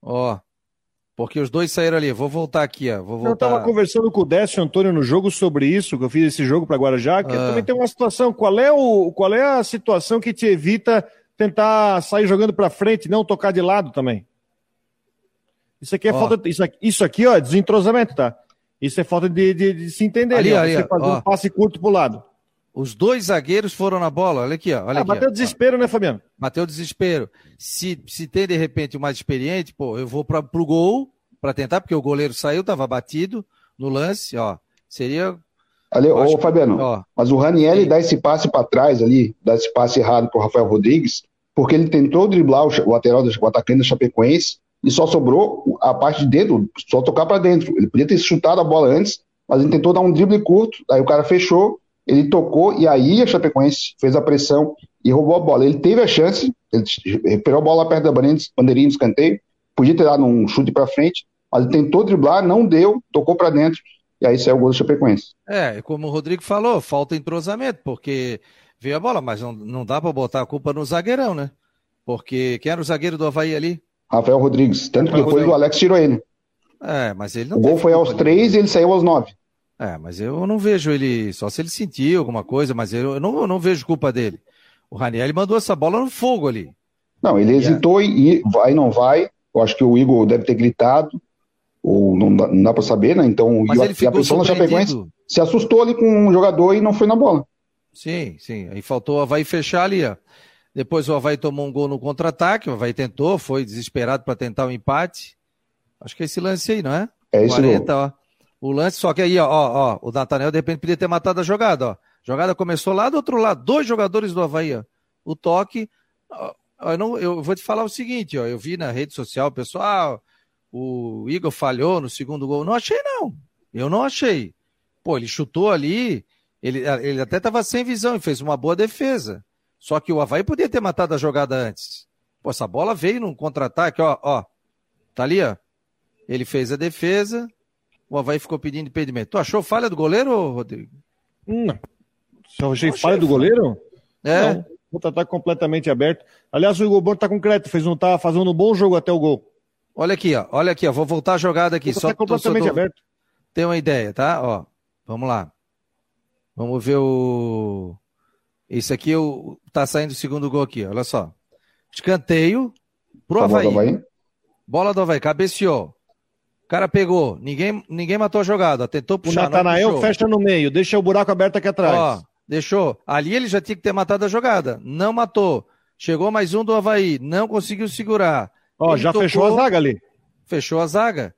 Speaker 1: Ó, porque os dois saíram ali. Vou voltar aqui, ó. Vou voltar. Eu
Speaker 4: estava conversando com o Décio Antônio no jogo sobre isso, que eu fiz esse jogo para Guarajá, que ah. também tem uma situação. Qual é, o, qual é a situação que te evita tentar sair jogando para frente, não tocar de lado também? Isso aqui é ó. falta. Isso aqui, isso aqui, ó, é desentrosamento, tá? Isso é falta de, de, de se entender. Ali, ali, Você fazer ó. um passe curto pro lado.
Speaker 1: Os dois zagueiros foram na bola, olha aqui, ó. Olha ah, aqui,
Speaker 4: bateu ó. desespero, né, Fabiano?
Speaker 1: Bateu desespero. Se, se tem, de repente, o mais experiente, pô, eu vou para pro gol para tentar, porque o goleiro saiu, tava batido no lance, ó. Seria.
Speaker 5: Ali, ô, Fabiano, ó, mas o Ranielli dá esse passe para trás ali, dá esse passe errado pro Rafael Rodrigues, porque ele tentou driblar o, o lateral, o atacante da Chapecoense, e só sobrou a parte de dentro, só tocar para dentro. Ele podia ter chutado a bola antes, mas ele tentou dar um drible curto, aí o cara fechou, ele tocou e aí a Chapecoense fez a pressão e roubou a bola. Ele teve a chance, ele recuperou a bola perto da bandeirinha de escanteio, podia ter dado um chute para frente, mas ele tentou driblar, não deu, tocou para dentro e aí saiu o gol do Chapecoense.
Speaker 1: É, como o Rodrigo falou, falta entrosamento, porque veio a bola, mas não, não dá para botar a culpa no zagueirão, né? Porque quem era o zagueiro do Havaí ali?
Speaker 5: Rafael Rodrigues. Tanto que depois Rodrigues. o Alex tirou ele.
Speaker 1: É, mas ele não.
Speaker 5: O gol foi aos três e ele saiu aos nove.
Speaker 1: É, mas eu não vejo ele, só se ele sentiu alguma coisa, mas eu, eu, não, eu não vejo culpa dele. O Raniel mandou essa bola no fogo ali.
Speaker 5: Não, ele hesitou e vai, não vai. Eu acho que o Igor deve ter gritado, ou não dá, não dá para saber, né? Então,
Speaker 1: Mas
Speaker 5: e a,
Speaker 1: ele
Speaker 5: a
Speaker 1: ficou
Speaker 5: pessoa da Chapecoense se assustou ali com um jogador e não foi na bola.
Speaker 1: Sim, sim. Aí faltou o Havaí fechar ali, ó. Depois o Havaí tomou um gol no contra-ataque, o Havaí tentou, foi desesperado para tentar o um empate. Acho que é esse lance aí, não é?
Speaker 5: É esse
Speaker 1: 40, ó. O lance, só que aí, ó, ó, ó, o Natanel de repente podia ter matado a jogada, ó. Jogada começou lá do outro lado, dois jogadores do Havaí, ó. O toque. ó, Eu, não, eu vou te falar o seguinte, ó. Eu vi na rede social, pessoal, o Igor falhou no segundo gol. Não achei, não. Eu não achei. Pô, ele chutou ali, ele, ele até estava sem visão e fez uma boa defesa. Só que o Havaí podia ter matado a jogada antes. Pô, essa bola veio num contra-ataque, ó, ó. Tá ali, ó. Ele fez a defesa, o Havaí ficou pedindo impedimento. Tu achou falha do goleiro, Rodrigo?
Speaker 4: Não. Se eu achei falha do goleiro?
Speaker 1: É.
Speaker 4: Não. O tá completamente aberto. Aliás, o Igor Borto tá com crédito, fez um, tá fazendo um bom jogo até o gol.
Speaker 1: Olha aqui, ó. Olha aqui, ó. Vou voltar a jogada aqui.
Speaker 4: Tá
Speaker 1: Só
Speaker 4: completamente
Speaker 1: torcedor
Speaker 4: aberto.
Speaker 1: ter uma ideia, tá? Ó, vamos lá. Vamos ver o. Esse aqui o... tá saindo o segundo gol aqui, olha só. Escanteio pro
Speaker 5: Tá.
Speaker 1: Havaí. Bola do Havaí, cabeceou. O cara pegou, ninguém, ninguém matou a jogada, tentou
Speaker 4: O
Speaker 1: puxar. não
Speaker 4: Natanael fecha no meio, deixa o buraco aberto aqui atrás.
Speaker 1: Ó, deixou. Ali ele já tinha que ter matado a jogada. Não matou. Chegou mais um do Havaí, não conseguiu segurar.
Speaker 4: Ó,
Speaker 1: ele
Speaker 4: já
Speaker 1: tocou,
Speaker 4: fechou a zaga ali.
Speaker 1: Fechou a zaga.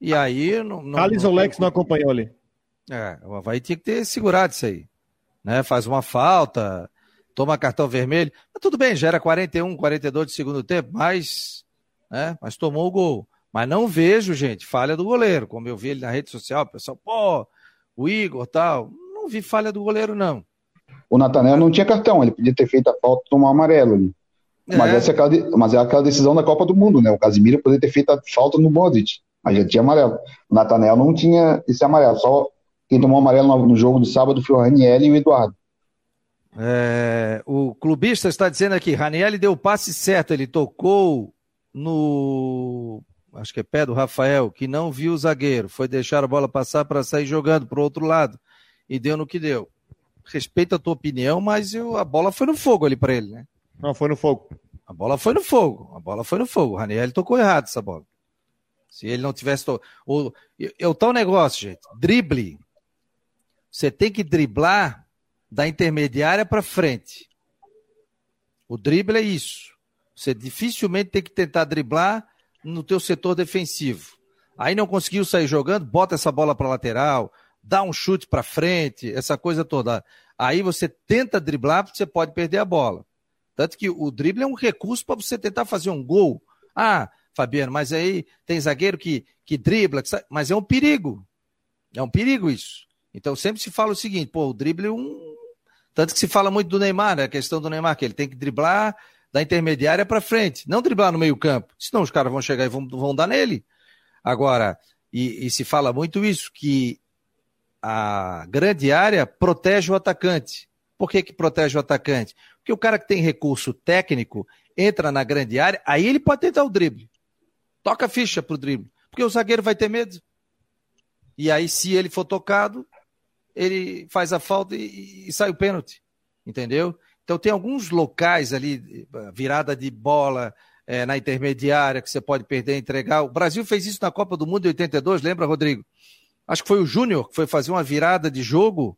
Speaker 1: E aí. Não, não,
Speaker 4: Thales
Speaker 1: não-
Speaker 4: Olex não acompanhou ali.
Speaker 1: É, o Havaí tinha que ter segurado isso aí. Né? Faz uma falta, toma cartão vermelho. Mas tudo bem, já era 41, 42 de segundo tempo, mas, né? mas tomou o gol. Mas não vejo, gente, falha do goleiro. Como eu vi ele na rede social, o pessoal, pô, o Igor tal. Não vi falha do goleiro, não.
Speaker 5: O Natanel não tinha cartão, ele podia ter feito a falta tomar amarelo ali. Mas,
Speaker 1: É.
Speaker 5: essa é aquela, de- mas é aquela decisão da Copa do Mundo, né? O Casimiro poderia ter feito a falta no Modric, mas já tinha amarelo. O Natanel não tinha esse amarelo, só quem tomou amarelo no, no jogo do sábado foi o Raniel e o Eduardo.
Speaker 1: É, o clubista está dizendo aqui, Raniel deu o passe certo, ele tocou no, acho que é pé do Rafael, que não viu o zagueiro, foi deixar a bola passar para sair jogando para o outro lado e deu no que deu. Respeito a tua opinião, mas eu- a bola foi no fogo ali para ele, né?
Speaker 4: Não, foi no fogo.
Speaker 1: A bola foi no fogo, a bola foi no fogo. O Raniel tocou errado essa bola. Se ele não tivesse. To... O, é o tal negócio, gente. Drible. Você tem que driblar da intermediária para frente. O drible é isso. Você dificilmente tem que tentar driblar no teu setor defensivo. Aí não conseguiu sair jogando, bota essa bola para lateral, dá um chute para frente, essa coisa toda. Aí você tenta driblar, porque você pode perder a bola. Tanto que o drible é um recurso para você tentar fazer um gol. Ah, Fabiano, mas aí tem zagueiro que, que dribla, que mas é um perigo. É um perigo isso. Então sempre se fala o seguinte, pô, o drible é um. Tanto que se fala muito do Neymar, né? A questão do Neymar, que ele tem que driblar da intermediária para frente, não driblar no meio-campo. Senão os caras vão chegar e vão, vão dar nele. Agora, e, e se fala muito isso, que a grande área protege o atacante. Por que, que protege o atacante? Porque o cara que tem recurso técnico entra na grande área, aí ele pode tentar o drible. Toca a ficha pro drible. Porque o zagueiro vai ter medo. E aí, se ele for tocado, ele faz a falta e, e sai o pênalti. Entendeu? Então tem alguns locais ali, virada de bola é, na intermediária, que você pode perder entregar. O Brasil fez isso na Copa do Mundo de 82, lembra, Rodrigo? Acho que foi o Júnior que foi fazer uma virada de jogo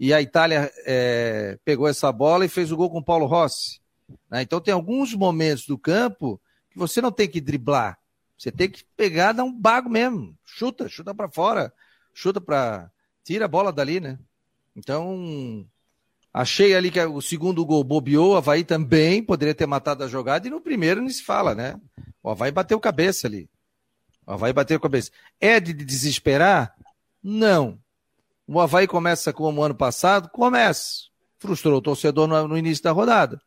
Speaker 1: e a Itália é, pegou essa bola e fez o gol com o Paulo Rossi. Né? Então tem alguns momentos do campo que você não tem que driblar. Você tem que pegar, dar um bago mesmo. Chuta, chuta para fora. Chuta para. Tira a bola dali, né? Então. Achei ali que o segundo gol bobeou, o Havaí também poderia ter matado a jogada, e no primeiro nem se fala, né? O Havaí bateu cabeça ali. O Havaí bateu cabeça. É de desesperar? Não. O Havaí começa como ano passado? Começa. Frustrou o torcedor no, no início da rodada.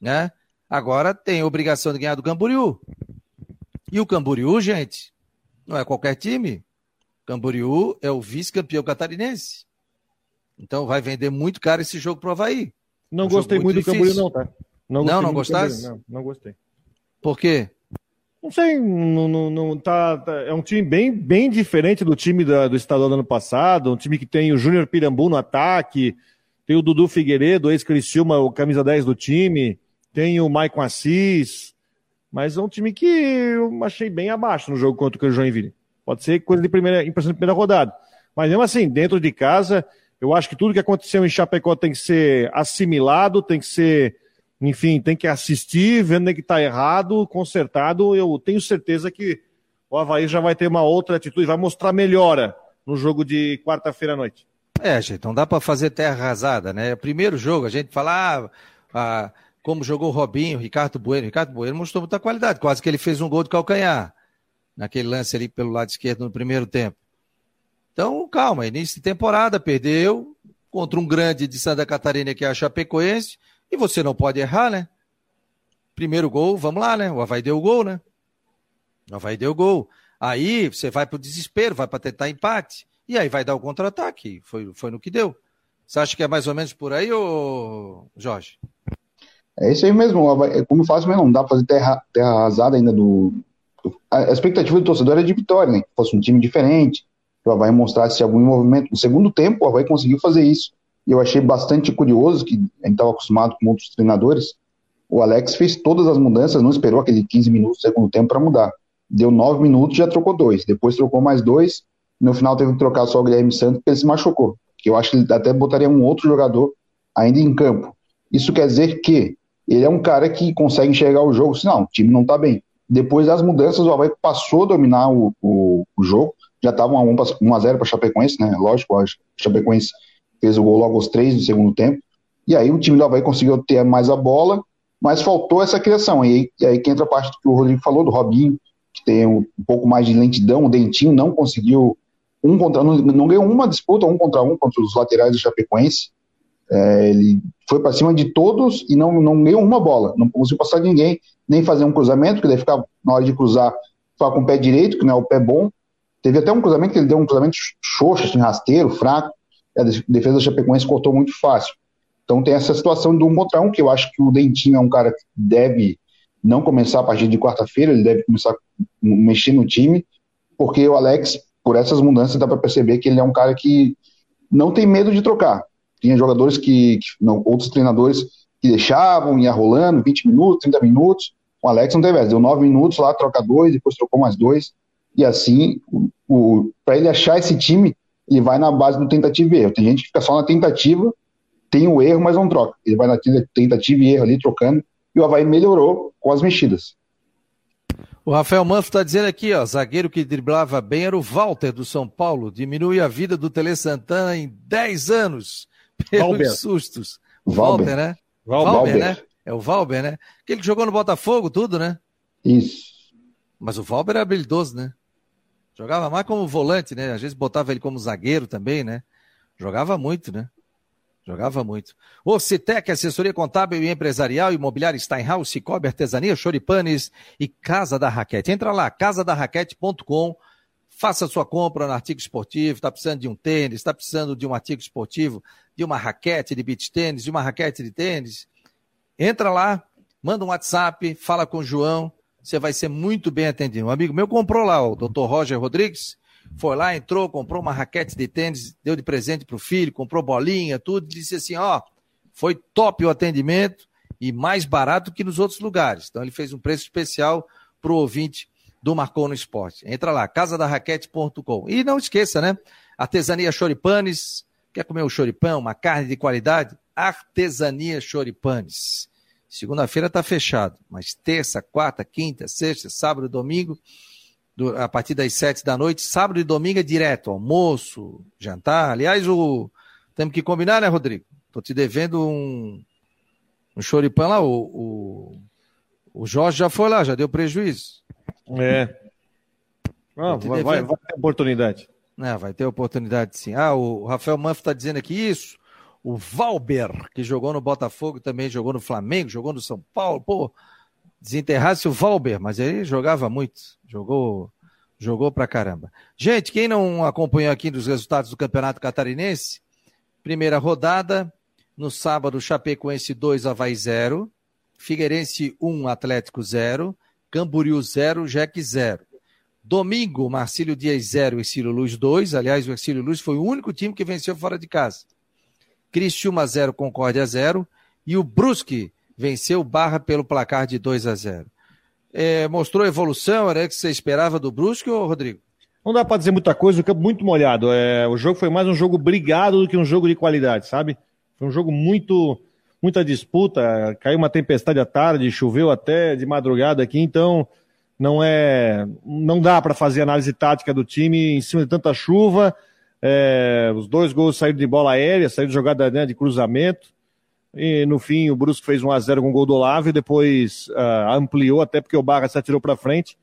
Speaker 1: Né? Agora tem a obrigação de ganhar do Camboriú. E o Camboriú, gente, não é qualquer time. Camboriú é o vice-campeão catarinense. Então vai vender muito caro esse jogo pro Havaí.
Speaker 4: Não
Speaker 1: Um
Speaker 4: gostei muito
Speaker 1: muito
Speaker 4: do Camboriú, não, tá?
Speaker 1: Não, não gostasse?
Speaker 4: Camboriú, Não, não gostei.
Speaker 1: Por quê?
Speaker 4: Não sei, não, não, não- tá, tá- é um time bem, bem diferente do time da- do estadual do ano passado, um time que tem o Júnior Pirambu no ataque, tem o Dudu Figueiredo, ex-Criciúma, o camisa 10 do time, tem o Maicon Assis, Mas é um time que eu achei bem abaixo no jogo contra o Joinville. Pode ser coisa de primeira, impressão de primeira rodada. Mas mesmo assim, dentro de casa, eu acho que tudo que aconteceu em Chapecó tem que ser assimilado, tem que ser, enfim, tem que assistir, vendo que está errado, consertado. Eu tenho certeza que o Havaí já vai ter uma outra atitude, vai mostrar melhora no jogo de quarta-feira à noite.
Speaker 1: É, gente, não dá para fazer terra arrasada, né? Primeiro jogo, a gente fala, ah, ah, como jogou o Robinho, Ricardo Bueno. Ricardo Bueno mostrou muita qualidade, quase que ele fez um gol de calcanhar, naquele lance ali pelo lado esquerdo no primeiro tempo. Então, calma, início de temporada, perdeu contra um grande de Santa Catarina que é a Chapecoense, e você não pode errar, né? Primeiro gol, vamos lá, né? O Havaí deu o gol, né? O Havaí deu o gol. Aí você vai para o desespero, vai para tentar empate. E aí vai dar o contra-ataque. Foi, foi no que deu. Você acha que é mais ou menos por aí, ô Jorge?
Speaker 5: É isso aí mesmo. Como faz mesmo, não dá para fazer terra, terra arrasada ainda do. A expectativa do torcedor é de vitória, né? Que fosse um time diferente, o Havaí mostrasse algum movimento. No segundo tempo, o Havaí conseguiu fazer isso. E eu achei bastante curioso, que a gente estava acostumado com outros treinadores. O Alex fez todas as mudanças, não esperou aquele 15 minutos do segundo tempo para mudar deu nove minutos já trocou dois. Depois trocou mais dois. No final teve que trocar só o Guilherme Santos porque ele se machucou. Que eu acho que ele até botaria um outro jogador ainda em campo. Isso quer dizer que ele é um cara que consegue enxergar o jogo. Se não, o time não está bem. Depois das mudanças, o Havaí passou a dominar o, o, o jogo. Já estava 1 a 0 para Chapecoense, né? Lógico, a Chapecoense fez o gol logo aos três do segundo tempo. E aí o time do Havaí conseguiu ter mais a bola, mas faltou essa criação. E aí, e aí que entra a parte que o Rodrigo falou, do Robinho, que tem um, um pouco mais de lentidão, o Dentinho não conseguiu um contra não, não ganhou uma disputa um contra um contra os laterais do Chapecoense. É, ele foi para cima de todos e não, não ganhou uma bola, não conseguiu passar de ninguém, nem fazer um cruzamento, que daí ficar na hora de cruzar com o pé direito, que não é o pé bom. Teve até um cruzamento que ele deu um cruzamento xoxo, assim, rasteiro, fraco. A defesa do Chapecoense cortou muito fácil. Então tem essa situação do um contra um, que eu acho que o Dentinho é um cara que deve não começar a partir de quarta-feira, ele deve começar a mexer no time, porque o Alex, por essas mudanças, dá para perceber que ele é um cara que não tem medo de trocar. Tinha jogadores que, que não, outros treinadores que deixavam, ia rolando 20 minutos, 30 minutos. O Alex não teve deu 9 minutos lá, troca dois, depois trocou mais dois. E assim, o, o para ele achar esse time, ele vai na base do tentativa e erro. Tem gente que fica só na tentativa, tem o erro, mas não troca. Ele vai na tentativa e erro ali, trocando e o Havaí melhorou com as mexidas.
Speaker 1: O Rafael Manfro está dizendo aqui, ó, zagueiro que driblava bem era o Walter do São Paulo, diminui a vida do Tele Santana em 10 anos pelos Valber. sustos. O Valber, né? Valber, Valber, né? É o Valber, né? Aquele que jogou no Botafogo, tudo, né?
Speaker 5: Isso.
Speaker 1: Mas o Valber era habilidoso, né? Jogava mais como volante, né? Às vezes botava ele como zagueiro também, né? Jogava muito, né? Jogava muito. O Citec, assessoria contábil e empresarial, imobiliário Steinhaus, Cicobi, artesania, choripanes e Casa da Raquete. Entra lá, casadarraquete.com, faça sua compra no artigo esportivo, está precisando de um tênis, está precisando de um artigo esportivo, de uma raquete de beach tênis, de uma raquete de tênis. Entra lá, manda um WhatsApp, fala com o João, você vai ser muito bem atendido. Um amigo meu comprou lá, o Dr. Roger Rodrigues, foi lá, entrou, comprou uma raquete de tênis, deu de presente para o filho, comprou bolinha, tudo, disse assim, ó, foi top o atendimento e mais barato que nos outros lugares. Então ele fez um preço especial para o ouvinte do Marcou no Esporte. Entra lá, casadarraquete.com. E não esqueça, né? Artesania Choripanes, quer comer um choripão, uma carne de qualidade? Artesania Choripanes. Segunda-feira está fechado, mas terça, quarta, quinta, sexta, sábado, domingo, do, a partir das sete da noite, sábado e domingo é direto, almoço, jantar. Aliás, o temos que combinar, né, Rodrigo? Tô te devendo um, um choripão lá. O, o, o Jorge já foi lá, já deu prejuízo.
Speaker 4: É. Ah, vai, vai, vai, ter oportunidade.
Speaker 1: Não, vai ter oportunidade sim. Ah, o Rafael Manfro está dizendo aqui isso. O Valber, que jogou no Botafogo, também jogou no Flamengo, jogou no São Paulo. Pô, desenterrasse o Valber, mas ele jogava muito, jogou jogou pra caramba. Gente, quem não acompanhou aqui dos resultados do Campeonato Catarinense, primeira rodada, no sábado, Chapecoense 2, Havaí 0, Figueirense 1, Atlético 0, Camboriú 0, Jeque 0. Domingo, Marcílio Dias 0, Exílio Luz 2. Aliás, o Exílio Luz foi o único time que venceu fora de casa. Cristiúma 0, Concórdia 0. E o Brusque venceu Barra pelo placar de 2 a 0. é, mostrou evolução, era que você esperava do Brusque, ou Rodrigo?
Speaker 4: Não dá para dizer muita coisa, o campo muito molhado. É, o jogo foi mais um jogo brigado do que um jogo de qualidade, sabe? Foi um jogo muito, muita disputa. Caiu uma tempestade à tarde, choveu até de madrugada aqui, então não é, não dá para fazer análise tática do time em cima de tanta chuva. É, os dois gols saíram de bola aérea, saíram de jogada né, de cruzamento. E no fim o Brusque fez 1 a 0 com o gol do Olavo e depois uh, ampliou até porque o Barra se atirou para frente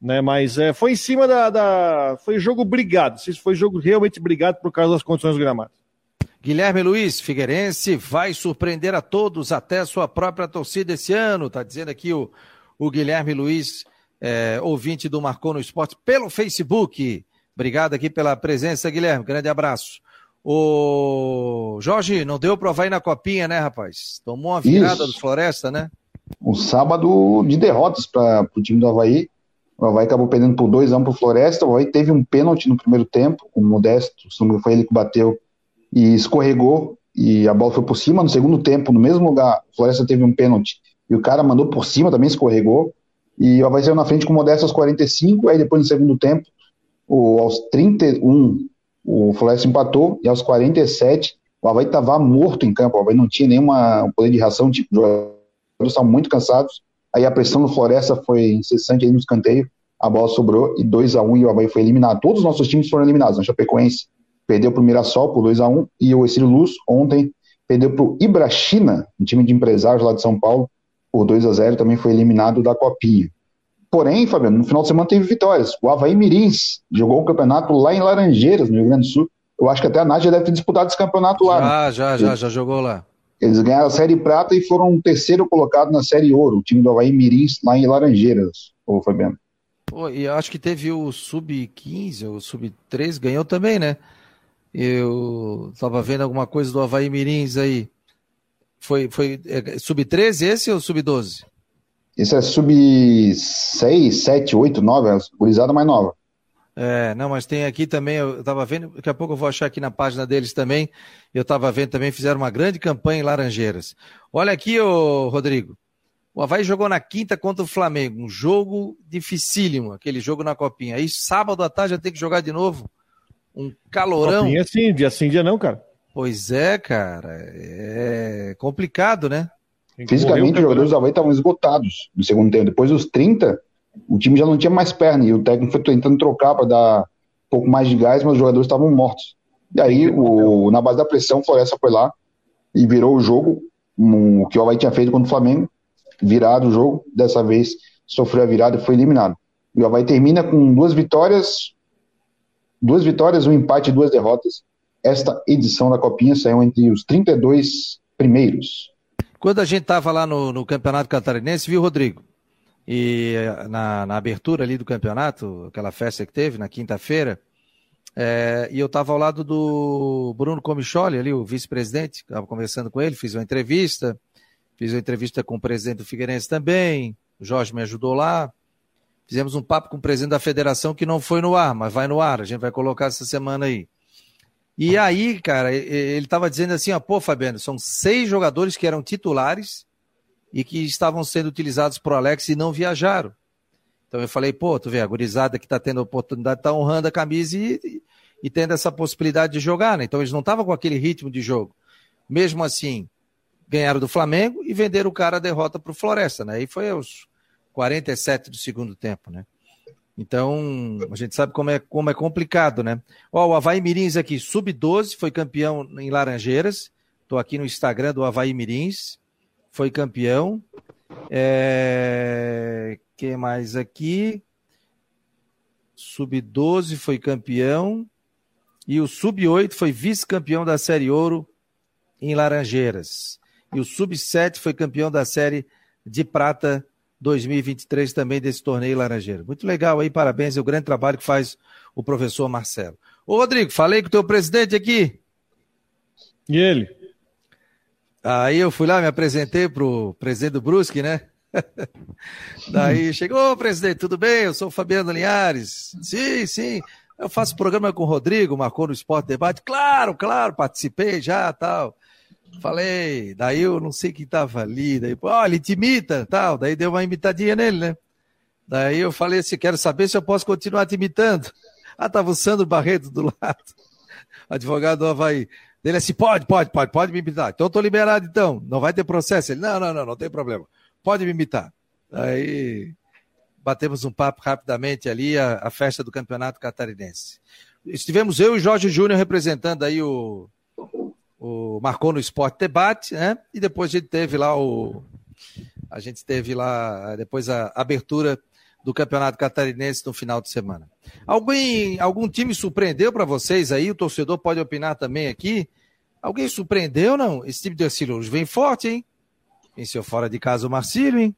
Speaker 4: né? Mas é, foi em cima da, da, Foi jogo brigado. Se foi jogo realmente brigado por causa das condições do gramado.
Speaker 1: Guilherme Luiz, Figueirense vai surpreender a todos, até a sua própria torcida esse ano, tá dizendo aqui o, o Guilherme Luiz, é, ouvinte do Marcou no Esporte, pelo Facebook. Obrigado aqui pela presença, Guilherme. Grande abraço. O Jorge, não deu para vai na copinha, né, rapaz? Tomou uma virada Isso. do Floresta, né?
Speaker 5: Um sábado de derrotas para o time do Havaí. O Havaí acabou perdendo por 2 a 1 para o Floresta. O Havaí teve um pênalti no primeiro tempo, o Modesto, foi ele que bateu e escorregou e a bola foi por cima. No segundo tempo, no mesmo lugar, o Floresta teve um pênalti e o cara mandou por cima, também escorregou. E o Havaí saiu na frente com o Modesto aos 45. Aí depois, no segundo tempo, o, aos 31, o Floresta empatou e aos 47, o Havaí estava morto em campo. O Havaí não tinha nenhuma poder de reação, tipo, os jogadores estavam muito cansados. Aí a pressão do Floresta foi incessante aí no escanteio, a bola sobrou e 2 a 1 um, e o Havaí foi eliminado. Todos os nossos times foram eliminados. A Chapecoense perdeu para o Mirassol por 2 a 1 um, e o Exílio Luz ontem perdeu para o Ibrachina, um time de empresários lá de São Paulo, por 2 a 0 também foi eliminado da Copinha. Porém, Fabiano, no final de semana teve vitórias. O Havaí Mirins jogou o campeonato lá em Laranjeiras, no Rio Grande do Sul. Eu acho que até a Nádia deve ter disputado esse campeonato lá.
Speaker 1: Já, né? já, já, já jogou lá.
Speaker 5: Eles ganharam a Série Prata e foram o terceiro colocado na Série Ouro, o time do Havaí Mirins, lá em Laranjeiras, ô Fabiano.
Speaker 1: Pô, e acho que teve o Sub-15 ou Sub-13, ganhou também, né? Eu tava vendo alguma coisa do Havaí Mirins aí. Foi, foi é, Sub-13 esse ou Sub-12?
Speaker 5: Esse é Sub-6, 7, 8, 9, é gurizada mais nova.
Speaker 1: É, não, mas tem aqui também, eu estava vendo, daqui a pouco eu vou achar aqui na página deles também, eu estava vendo também, fizeram uma grande campanha em Laranjeiras. Olha aqui, ô Rodrigo, o Havaí jogou na quinta contra o Flamengo, um jogo dificílimo, aquele jogo na Copinha. Aí sábado à tarde já tem que jogar de novo, um calorão.
Speaker 4: Copinha sim, dia sim, dia não, cara.
Speaker 1: Pois é, cara, é complicado, né?
Speaker 5: Fisicamente, os jogadores do Havaí estavam esgotados no segundo tempo. Depois dos 30, o time já não tinha mais perna e o técnico foi tentando trocar para dar um pouco mais de gás, mas os jogadores estavam mortos. E aí, o, na base da pressão, o Floresta foi lá e virou o jogo, o que o Havaí tinha feito contra o Flamengo, virado o jogo, dessa vez sofreu a virada e foi eliminado. E o Havaí termina com duas vitórias, duas vitórias, um empate e duas derrotas. Esta edição da Copinha saiu entre os 32 primeiros.
Speaker 1: Quando a gente estava lá no, no Campeonato Catarinense, viu, Rodrigo? E na, na, abertura ali do campeonato, aquela festa que teve na quinta-feira, é, e eu estava ao lado do Bruno Comicholi, ali, o vice-presidente, estava conversando com ele, fiz uma entrevista, fiz uma entrevista com o presidente do Figueirense também, o Jorge me ajudou lá, fizemos um papo com o presidente da federação que não foi no ar, mas vai no ar, a gente vai colocar essa semana aí. E aí, cara, ele estava dizendo assim, ó, pô, Fabiano, são seis jogadores que eram titulares e que estavam sendo utilizados por Alex e não viajaram. Então eu falei, pô, tu vê, a gurizada que está tendo oportunidade está honrando a camisa e, e, e, tendo essa possibilidade de jogar, né? Então eles não estavam com aquele ritmo de jogo. Mesmo assim, ganharam do Flamengo e venderam o cara a derrota para o Floresta, né? E foi aos 47 do segundo tempo, né? Então, a gente sabe como é, como é complicado, né? Ó, o Havaí Mirins aqui, sub-12, foi campeão em Laranjeiras. Estou aqui no Instagram do Havaí Mirins foi campeão. É... que mais aqui? Sub-12 foi campeão. E o Sub-8 foi vice-campeão da Série Ouro em Laranjeiras. E o Sub-7 foi campeão da Série de Prata 2023 também desse torneio Laranjeira. Muito legal aí, parabéns, é o grande trabalho que faz o professor Marcelo. Ô Rodrigo, falei com o teu presidente aqui.
Speaker 4: E ele?
Speaker 1: Aí eu fui lá, me apresentei pro presidente do Brusque, né? Daí chegou, presidente, tudo bem? Eu sou o Fabiano Linhares. Sim, sim. Eu faço programa com o Rodrigo, marcou no Esporte Debate. Claro, claro, participei já, tal. Falei, daí eu não sei quem tava ali, daí, ó, ele te imita, tal. Daí deu uma imitadinha nele, né? Daí eu falei assim, quero saber se eu posso continuar te imitando. Ah, tava o Sandro Barreto do lado, advogado do Havaí. Ele assim, pode, pode, pode, pode me imitar. Então eu tô liberado então, não vai ter processo. Ele, não, não, não, não tem problema. Pode me imitar. Aí batemos um papo rapidamente ali, a, a festa do Campeonato Catarinense. Estivemos eu e Jorge Júnior representando aí o, o Marcou no Esporte Debate, né? E depois a gente teve lá o. A gente teve lá depois a abertura do Campeonato Catarinense no final de semana. Alguém, algum time surpreendeu para vocês aí? O torcedor pode opinar também aqui. Alguém surpreendeu, não? Esse time de Ercílio vem forte, hein? Venceu fora de casa o Marcílio, hein?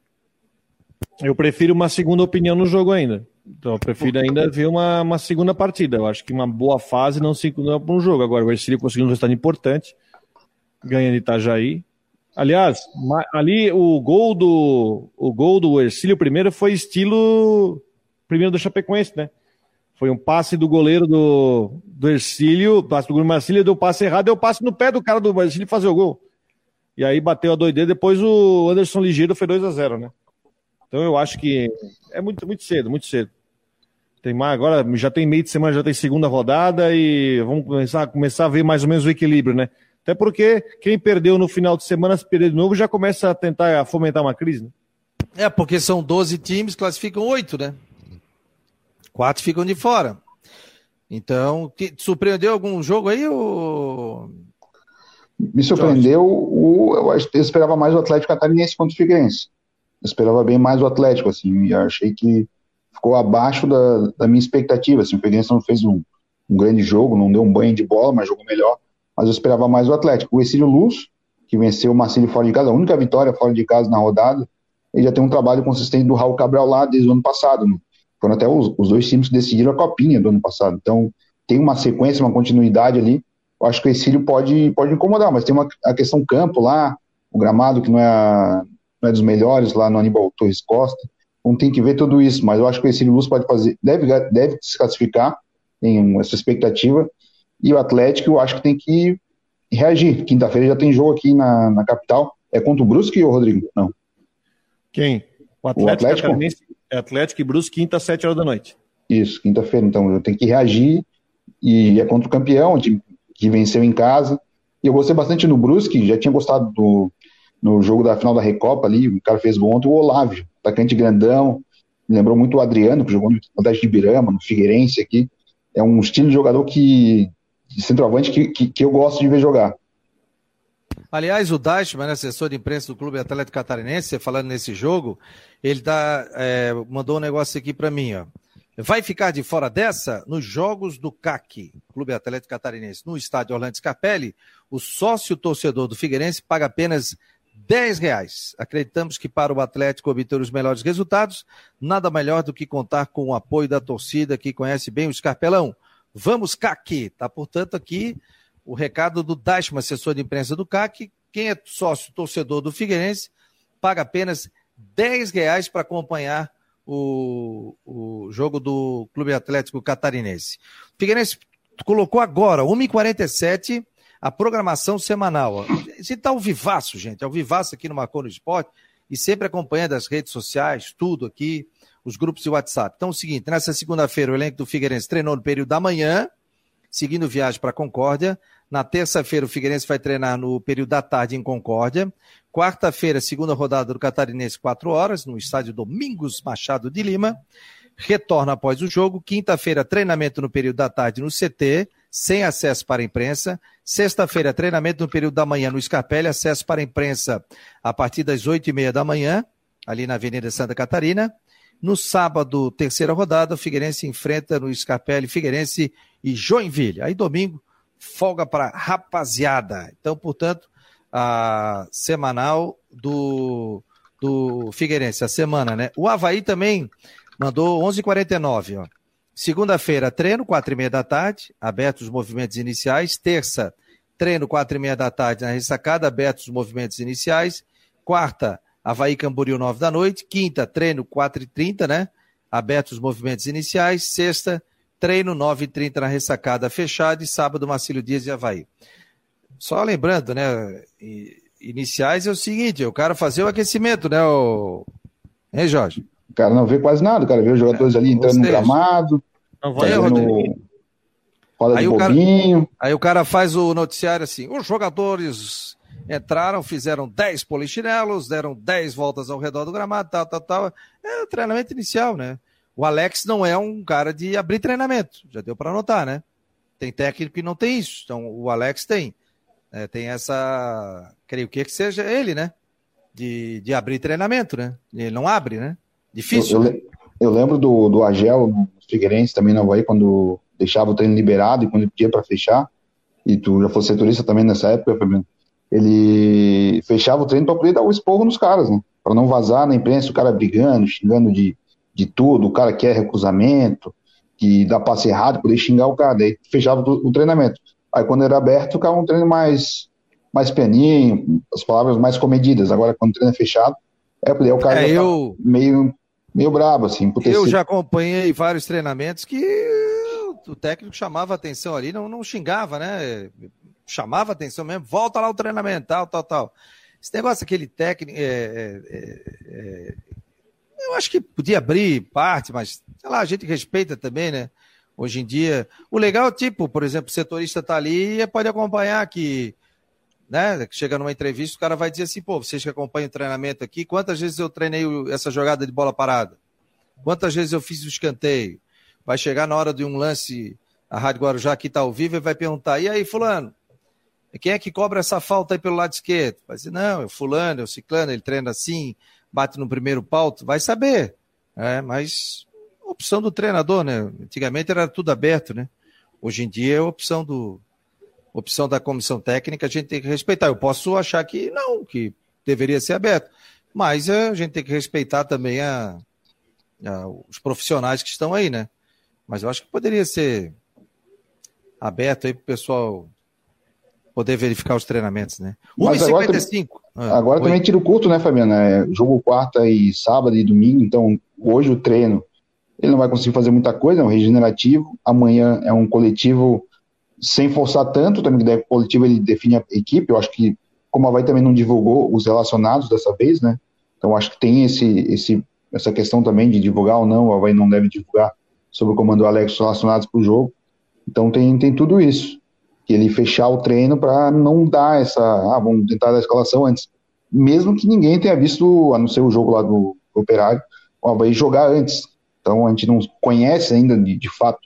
Speaker 4: Eu prefiro uma segunda opinião no jogo ainda. Então, eu prefiro ainda ver uma, uma segunda partida. Eu acho que uma boa fase não se não para um jogo. Agora, o Ercílio conseguiu um resultado importante, ganha de Itajaí. Aliás, ali o gol do o gol do Ercílio primeiro foi estilo primeiro do Chapecoense, né? Foi um passe do goleiro do, do Ercílio, passe do goleiro Marcílio, deu passe errado, deu passe no pé do cara do Ercílio fazer o gol. E aí bateu a doideira, depois o Anderson Ligeiro foi 2 a 0 né? Então eu acho que é muito, muito cedo, muito cedo. Tem mais, agora já tem meio de semana, já tem segunda rodada e vamos começar, começar a ver mais ou menos o equilíbrio, né? Até porque quem perdeu no final de semana, se perder de novo, já começa a tentar fomentar uma crise, né?
Speaker 1: É, porque são 12 times, classificam 8, né? Quatro ficam de fora. Então, te surpreendeu algum jogo aí? Ou...
Speaker 5: Me surpreendeu, o, eu, eu esperava mais o Atlético Catarinense contra o Figueirense. Esperava bem mais o Atlético, assim, e achei que ficou abaixo da, da minha expectativa, assim, o Figueirense não fez um, um, grande jogo, não deu um banho de bola, mas jogou melhor, mas eu esperava mais o Atlético. O Exílio Luz, que venceu o Marcílio fora de casa, a única vitória fora de casa na rodada, ele já tem um trabalho consistente do Raul Cabral lá desde o ano passado, né? foram até os, os dois times que decidiram a copinha do ano passado, então tem uma sequência, uma continuidade ali, eu acho que o Exílio pode, pode incomodar, mas tem uma, a questão campo lá, o gramado que não é não é dos melhores lá no Aníbal Torres Costa. Então tem que ver tudo isso, mas eu acho que o Ercílio Luz pode fazer, deve, deve se classificar, em essa expectativa. E o Atlético, eu acho que tem que reagir. Quinta-feira já tem jogo aqui na, na capital. É contra o Brusque ou Rodrigo? Não.
Speaker 4: Quem? O Atlético, o Atlético? É Atlético e Brusque, quinta, sete horas da noite.
Speaker 5: Isso, quinta-feira. Então eu tenho que reagir. E é contra o campeão, que venceu em casa. E eu gostei bastante no Brusque, já tinha gostado do, no jogo da final da Recopa ali, o cara fez gol ontem, o Olávio, atacante grandão, me lembrou muito o Adriano, que jogou no Atlético de Ibirama, no Figueirense aqui. É um estilo de jogador que, de centroavante que, que, que eu gosto de ver jogar.
Speaker 1: Aliás, o Dashman, assessor de imprensa do Clube Atlético Catarinense, falando nesse jogo, ele tá, é, mandou um negócio aqui para mim, ó. Vai ficar de fora dessa? Nos jogos do CAC, Clube Atlético Catarinense, no estádio Orlando Scarpelli, o sócio torcedor do Figueirense paga apenas 10 reais. Acreditamos que para o Atlético obter os melhores resultados, nada melhor do que contar com o apoio da torcida que conhece bem o Escarpelão. Vamos, CAC! Tá, portanto, aqui o recado do Dashman, assessor de imprensa do CAC. Quem é sócio torcedor do Figueirense paga apenas 10 reais para acompanhar o, o jogo do Clube Atlético Catarinense. O Figueirense colocou agora, 1h47, a programação semanal. Gente está ao vivaço, gente, ao vivaço aqui no Marcou Esporte e sempre acompanhando as redes sociais, tudo aqui, os grupos de WhatsApp. Então é o seguinte, nessa segunda-feira o elenco do Figueirense treinou no período da manhã, seguindo viagem para Concórdia. Na terça-feira o Figueirense vai treinar no período da tarde em Concórdia. Quarta-feira, segunda rodada do Catarinense, quatro horas, no estádio Domingos Machado de Lima. Retorna após o jogo. Quinta-feira, treinamento no período da tarde no CT sem acesso para a imprensa. Sexta-feira, treinamento no período da manhã no Scarpelli, acesso para a imprensa a partir das oito e meia da manhã, ali na Avenida Santa Catarina. No sábado, terceira rodada, o Figueirense enfrenta no Scarpelli Figueirense e Joinville. Aí domingo, folga para rapaziada. Então, portanto, a semanal do, do Figueirense, a semana, né? O Havaí também mandou 11h49, ó. Segunda-feira, treino, quatro e meia da tarde, abertos os movimentos iniciais. Terça, treino, quatro e meia da tarde na ressacada, abertos os movimentos iniciais. Quarta, Havaí Camboriú, nove da noite. Quinta, treino, quatro e trinta, né? Abertos os movimentos iniciais. Sexta, treino, nove e trinta na ressacada fechada. E sábado, Marcílio Dias e Havaí. Só lembrando, né? Iniciais é o seguinte, o cara fazer o aquecimento, né, o... Hein, Jorge?
Speaker 5: O cara não vê quase nada, o cara vê os jogadores é, ali entrando seja, no gramado, não vai, fazendo roda aí de bobinho.
Speaker 1: Cara, aí o cara faz o noticiário assim, os jogadores entraram, fizeram 10 polichinelos, deram 10 voltas ao redor do gramado, tal, tal, tal. É o treinamento inicial, né? O Alex não é um cara de abrir treinamento, já deu para notar, né? Tem técnico que não tem isso, então o Alex tem. É, tem essa, creio que que seja ele, né? De, de abrir treinamento, né? Ele não abre, né? Difícil.
Speaker 5: Eu, eu, eu lembro do, do Agel no Figueirense também não vai quando deixava o treino liberado e quando ele pedia para fechar. E tu já fosse setorista também nessa época, Fabiano ele fechava o treino para poder dar o esporro nos caras, né? Para não vazar na imprensa o cara brigando, xingando de, de tudo, o cara quer recusamento, que dá passe errado, poder xingar o cara, daí fechava o, o treinamento. Aí quando era aberto, ficava um treino mais, mais pianinho, as palavras mais comedidas. Agora, quando o treino é fechado, é, o cara
Speaker 1: é, eu...
Speaker 5: meio, meio brabo, assim.
Speaker 1: Eu já acompanhei vários treinamentos que o técnico chamava atenção ali, não, não xingava, né? chamava atenção mesmo, volta lá o treinamento, tal, tal, tal. Esse negócio, aquele técnico. É, é, é, é, eu acho que podia abrir parte, mas, sei lá, a gente respeita também, né? Hoje em dia. O legal, tipo, por exemplo, o setorista tá ali e pode acompanhar que. Né? Chega numa entrevista, o cara vai dizer assim, pô, vocês que acompanham o treinamento aqui, quantas vezes eu treinei essa jogada de bola parada? Quantas vezes eu fiz o escanteio? Vai chegar na hora de um lance, a Rádio Guarujá aqui está ao vivo e vai perguntar, e aí, fulano, quem é que cobra essa falta aí pelo lado esquerdo? Vai dizer, não, é fulano, é o ciclano, ele treina assim, bate no primeiro pauto, vai saber. É, mas opção do treinador, né? Antigamente era tudo aberto, né? Hoje em dia é opção do opção da comissão técnica, a gente tem que respeitar. Eu posso achar que não, que deveria ser aberto, mas é, a gente tem que respeitar também a, a, os profissionais que estão aí, né? Mas eu acho que poderia ser aberto aí para o pessoal poder verificar os treinamentos, né?
Speaker 5: 1h55. Agora, agora também tiro curto, né, Fabiano? É, jogo quarta e sábado e domingo, então hoje o treino ele não vai conseguir fazer muita coisa, é um regenerativo. Amanhã é um coletivo sem forçar tanto, também que o coletivo ele define a equipe. Eu acho que, como a Vai também não divulgou os relacionados dessa vez, né? Então acho que tem esse, esse, essa questão também de divulgar ou não, a Vai não deve divulgar sobre o comando do Alex relacionados para o jogo. Então tem, tem tudo isso que ele fechar o treino para não dar essa, ah, vamos tentar a escalação antes. Mesmo que ninguém tenha visto, a não ser o jogo lá do, do Operário, o Havaí jogar antes. Então a gente não conhece ainda de, de fato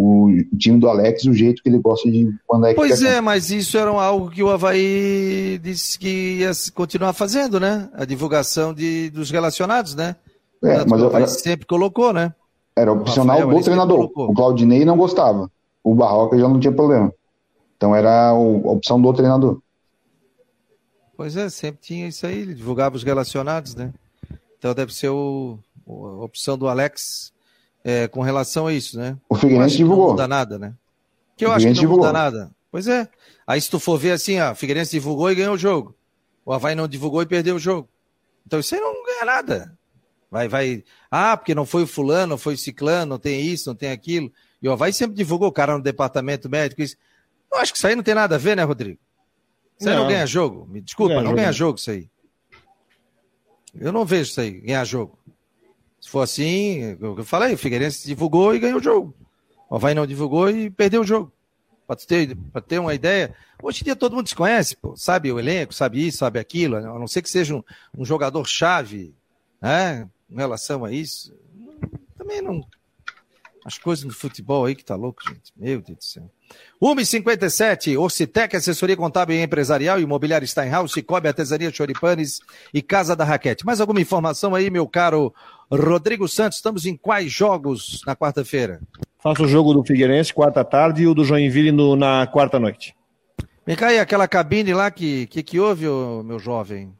Speaker 5: o, time do Alex o jeito que ele gosta de quando é
Speaker 1: Pois é, mas isso era algo que o Havaí disse que ia continuar fazendo, né? A divulgação de, dos relacionados, né?
Speaker 5: É, mas o
Speaker 1: Havaí era, sempre colocou, né?
Speaker 5: Era opcional do treinador. O Claudinei não gostava. O Barroca já não tinha problema. Então era a opção do treinador.
Speaker 1: Pois é, sempre tinha isso aí, ele divulgava os relacionados, né? Então deve ser o, a opção do Alex é, com relação a isso, né?
Speaker 5: O Figueirense divulgou.
Speaker 1: Não muda nada, né? Que eu acho que não divulgou. muda nada. Pois é. Aí se tu for ver assim, ó, o Figueirense divulgou e ganhou o jogo. O Havaí não divulgou e perdeu o jogo. Então isso aí não ganha nada. Vai, vai. Ah, porque não foi o fulano, não foi o ciclano, não tem isso, não tem aquilo. E o Havaí sempre divulgou o cara no departamento médico. Isso. Eu acho que isso aí não tem nada a ver, né, Rodrigo? Isso aí não, não ganha jogo. Me desculpa, ganha não jogo. ganha jogo isso aí. Eu não vejo isso aí, ganhar jogo. Se for assim, eu falei, o Figueirense divulgou e ganhou o jogo. O Havaí não divulgou e perdeu o jogo. Para ter, ter uma ideia, hoje em dia todo mundo se conhece, pô, sabe o elenco, sabe isso, sabe aquilo, a não ser que seja um, um jogador-chave, né, em relação a isso. Também não, as coisas no futebol aí que tá louco, gente. Meu Deus do céu. 1h57, Orcitec, assessoria contábil e empresarial, imobiliário Steinhaus, Cicobi, artesania Choripanes e Casa da Raquete. Mais alguma informação aí, meu caro Rodrigo Santos? Estamos em quais jogos na quarta-feira?
Speaker 4: Faço o jogo do Figueirense, quarta tarde, e o do Joinville no, na quarta noite.
Speaker 1: Vem cá aí, aquela cabine lá, que que, que houve, meu jovem?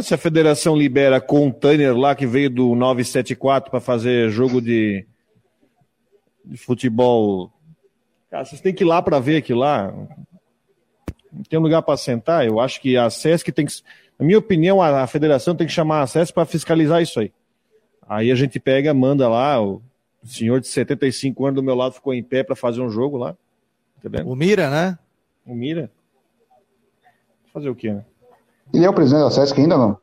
Speaker 4: Se a federação libera container lá que veio do 974 para fazer jogo de de futebol. Cara, vocês têm que ir lá para ver aquilo lá. Não tem lugar para sentar. Eu acho que a SESC tem que. Na minha opinião, a, a federação tem que chamar a SESC para fiscalizar isso aí. Aí a gente pega, manda lá. O senhor de 75 anos do meu lado ficou em pé para fazer um jogo lá.
Speaker 1: Tá o Mira, né?
Speaker 4: O Mira. Fazer o quê, né?
Speaker 5: Ele é o presidente da SESC ainda não?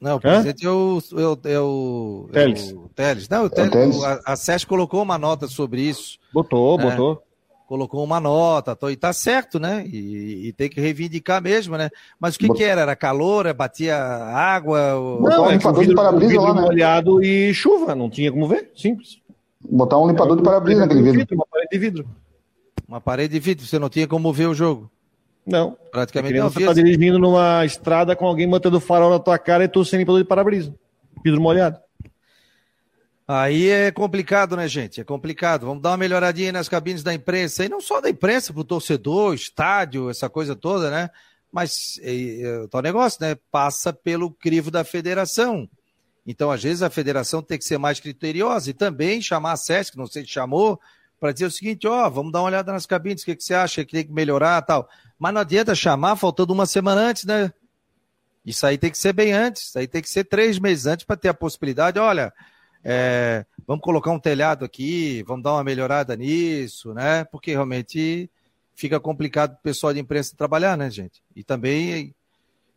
Speaker 1: Não, o presidente é o, é o, é o,
Speaker 4: Teles.
Speaker 1: É o Teles. Não, o
Speaker 5: É
Speaker 1: Teles,
Speaker 5: o Teles.
Speaker 1: a, a SESC colocou uma nota sobre isso.
Speaker 4: Botou,
Speaker 1: É.
Speaker 4: botou.
Speaker 1: Colocou uma nota, tô- e tá certo, né? E, e tem que reivindicar mesmo, né? Mas o que, que era? Era calor? Era batia água? ou-
Speaker 5: um
Speaker 4: é
Speaker 5: limpador de
Speaker 4: vidro-
Speaker 5: para-brisa
Speaker 4: o vidro
Speaker 5: lá, né?
Speaker 4: molhado e chuva, não tinha como ver, simples.
Speaker 5: Botar um limpador de para-brisa naquele vidro.
Speaker 4: Uma parede de vidro.
Speaker 1: Uma parede de vidro, você não tinha como ver o jogo.
Speaker 4: Não.
Speaker 1: Praticamente não.
Speaker 4: você
Speaker 1: via-
Speaker 4: tá dirigindo numa estrada com alguém botando farol na tua cara e tu sem limpador de para-brisa. Vidro molhado.
Speaker 1: Aí é complicado, né, gente? É complicado. Vamos dar uma melhoradinha nas cabines da imprensa. E não só da imprensa, pro torcedor, estádio, essa coisa toda, né? Mas é, é, o tal negócio, né? Passa pelo crivo da federação. Então, às vezes, a federação tem que ser mais criteriosa e também chamar a SESC, não sei se chamou, para dizer o seguinte: ó, vamos dar uma olhada nas cabines, o que, que você acha que tem que melhorar tal. Mas não adianta chamar faltando uma semana antes, né? Isso aí tem que ser bem antes, isso aí tem que ser três meses antes para ter a possibilidade. Olha, é, vamos colocar um telhado aqui, vamos dar uma melhorada nisso, né? Porque realmente fica complicado o pessoal de imprensa trabalhar, né, gente? E também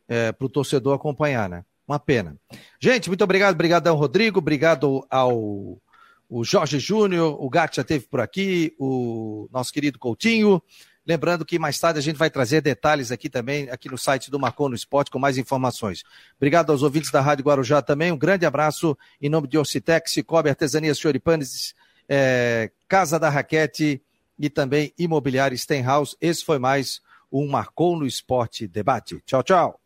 Speaker 1: é, para o torcedor acompanhar, né? Uma pena. Gente, muito obrigado, obrigadão, Rodrigo, obrigado ao o Jorge Júnior, o Gato já esteve por aqui, o nosso querido Coutinho. Lembrando que mais tarde a gente vai trazer detalhes aqui também, aqui no site do Marcou no Esporte, com mais informações. Obrigado aos ouvintes da Rádio Guarujá também. Um grande abraço em nome de Orcitec, Cicobi, Artesanias Choripanes, é, Casa da Raquete e também Imobiliário Stenhouse. Esse foi mais um Marcou no Esporte debate. Tchau, tchau.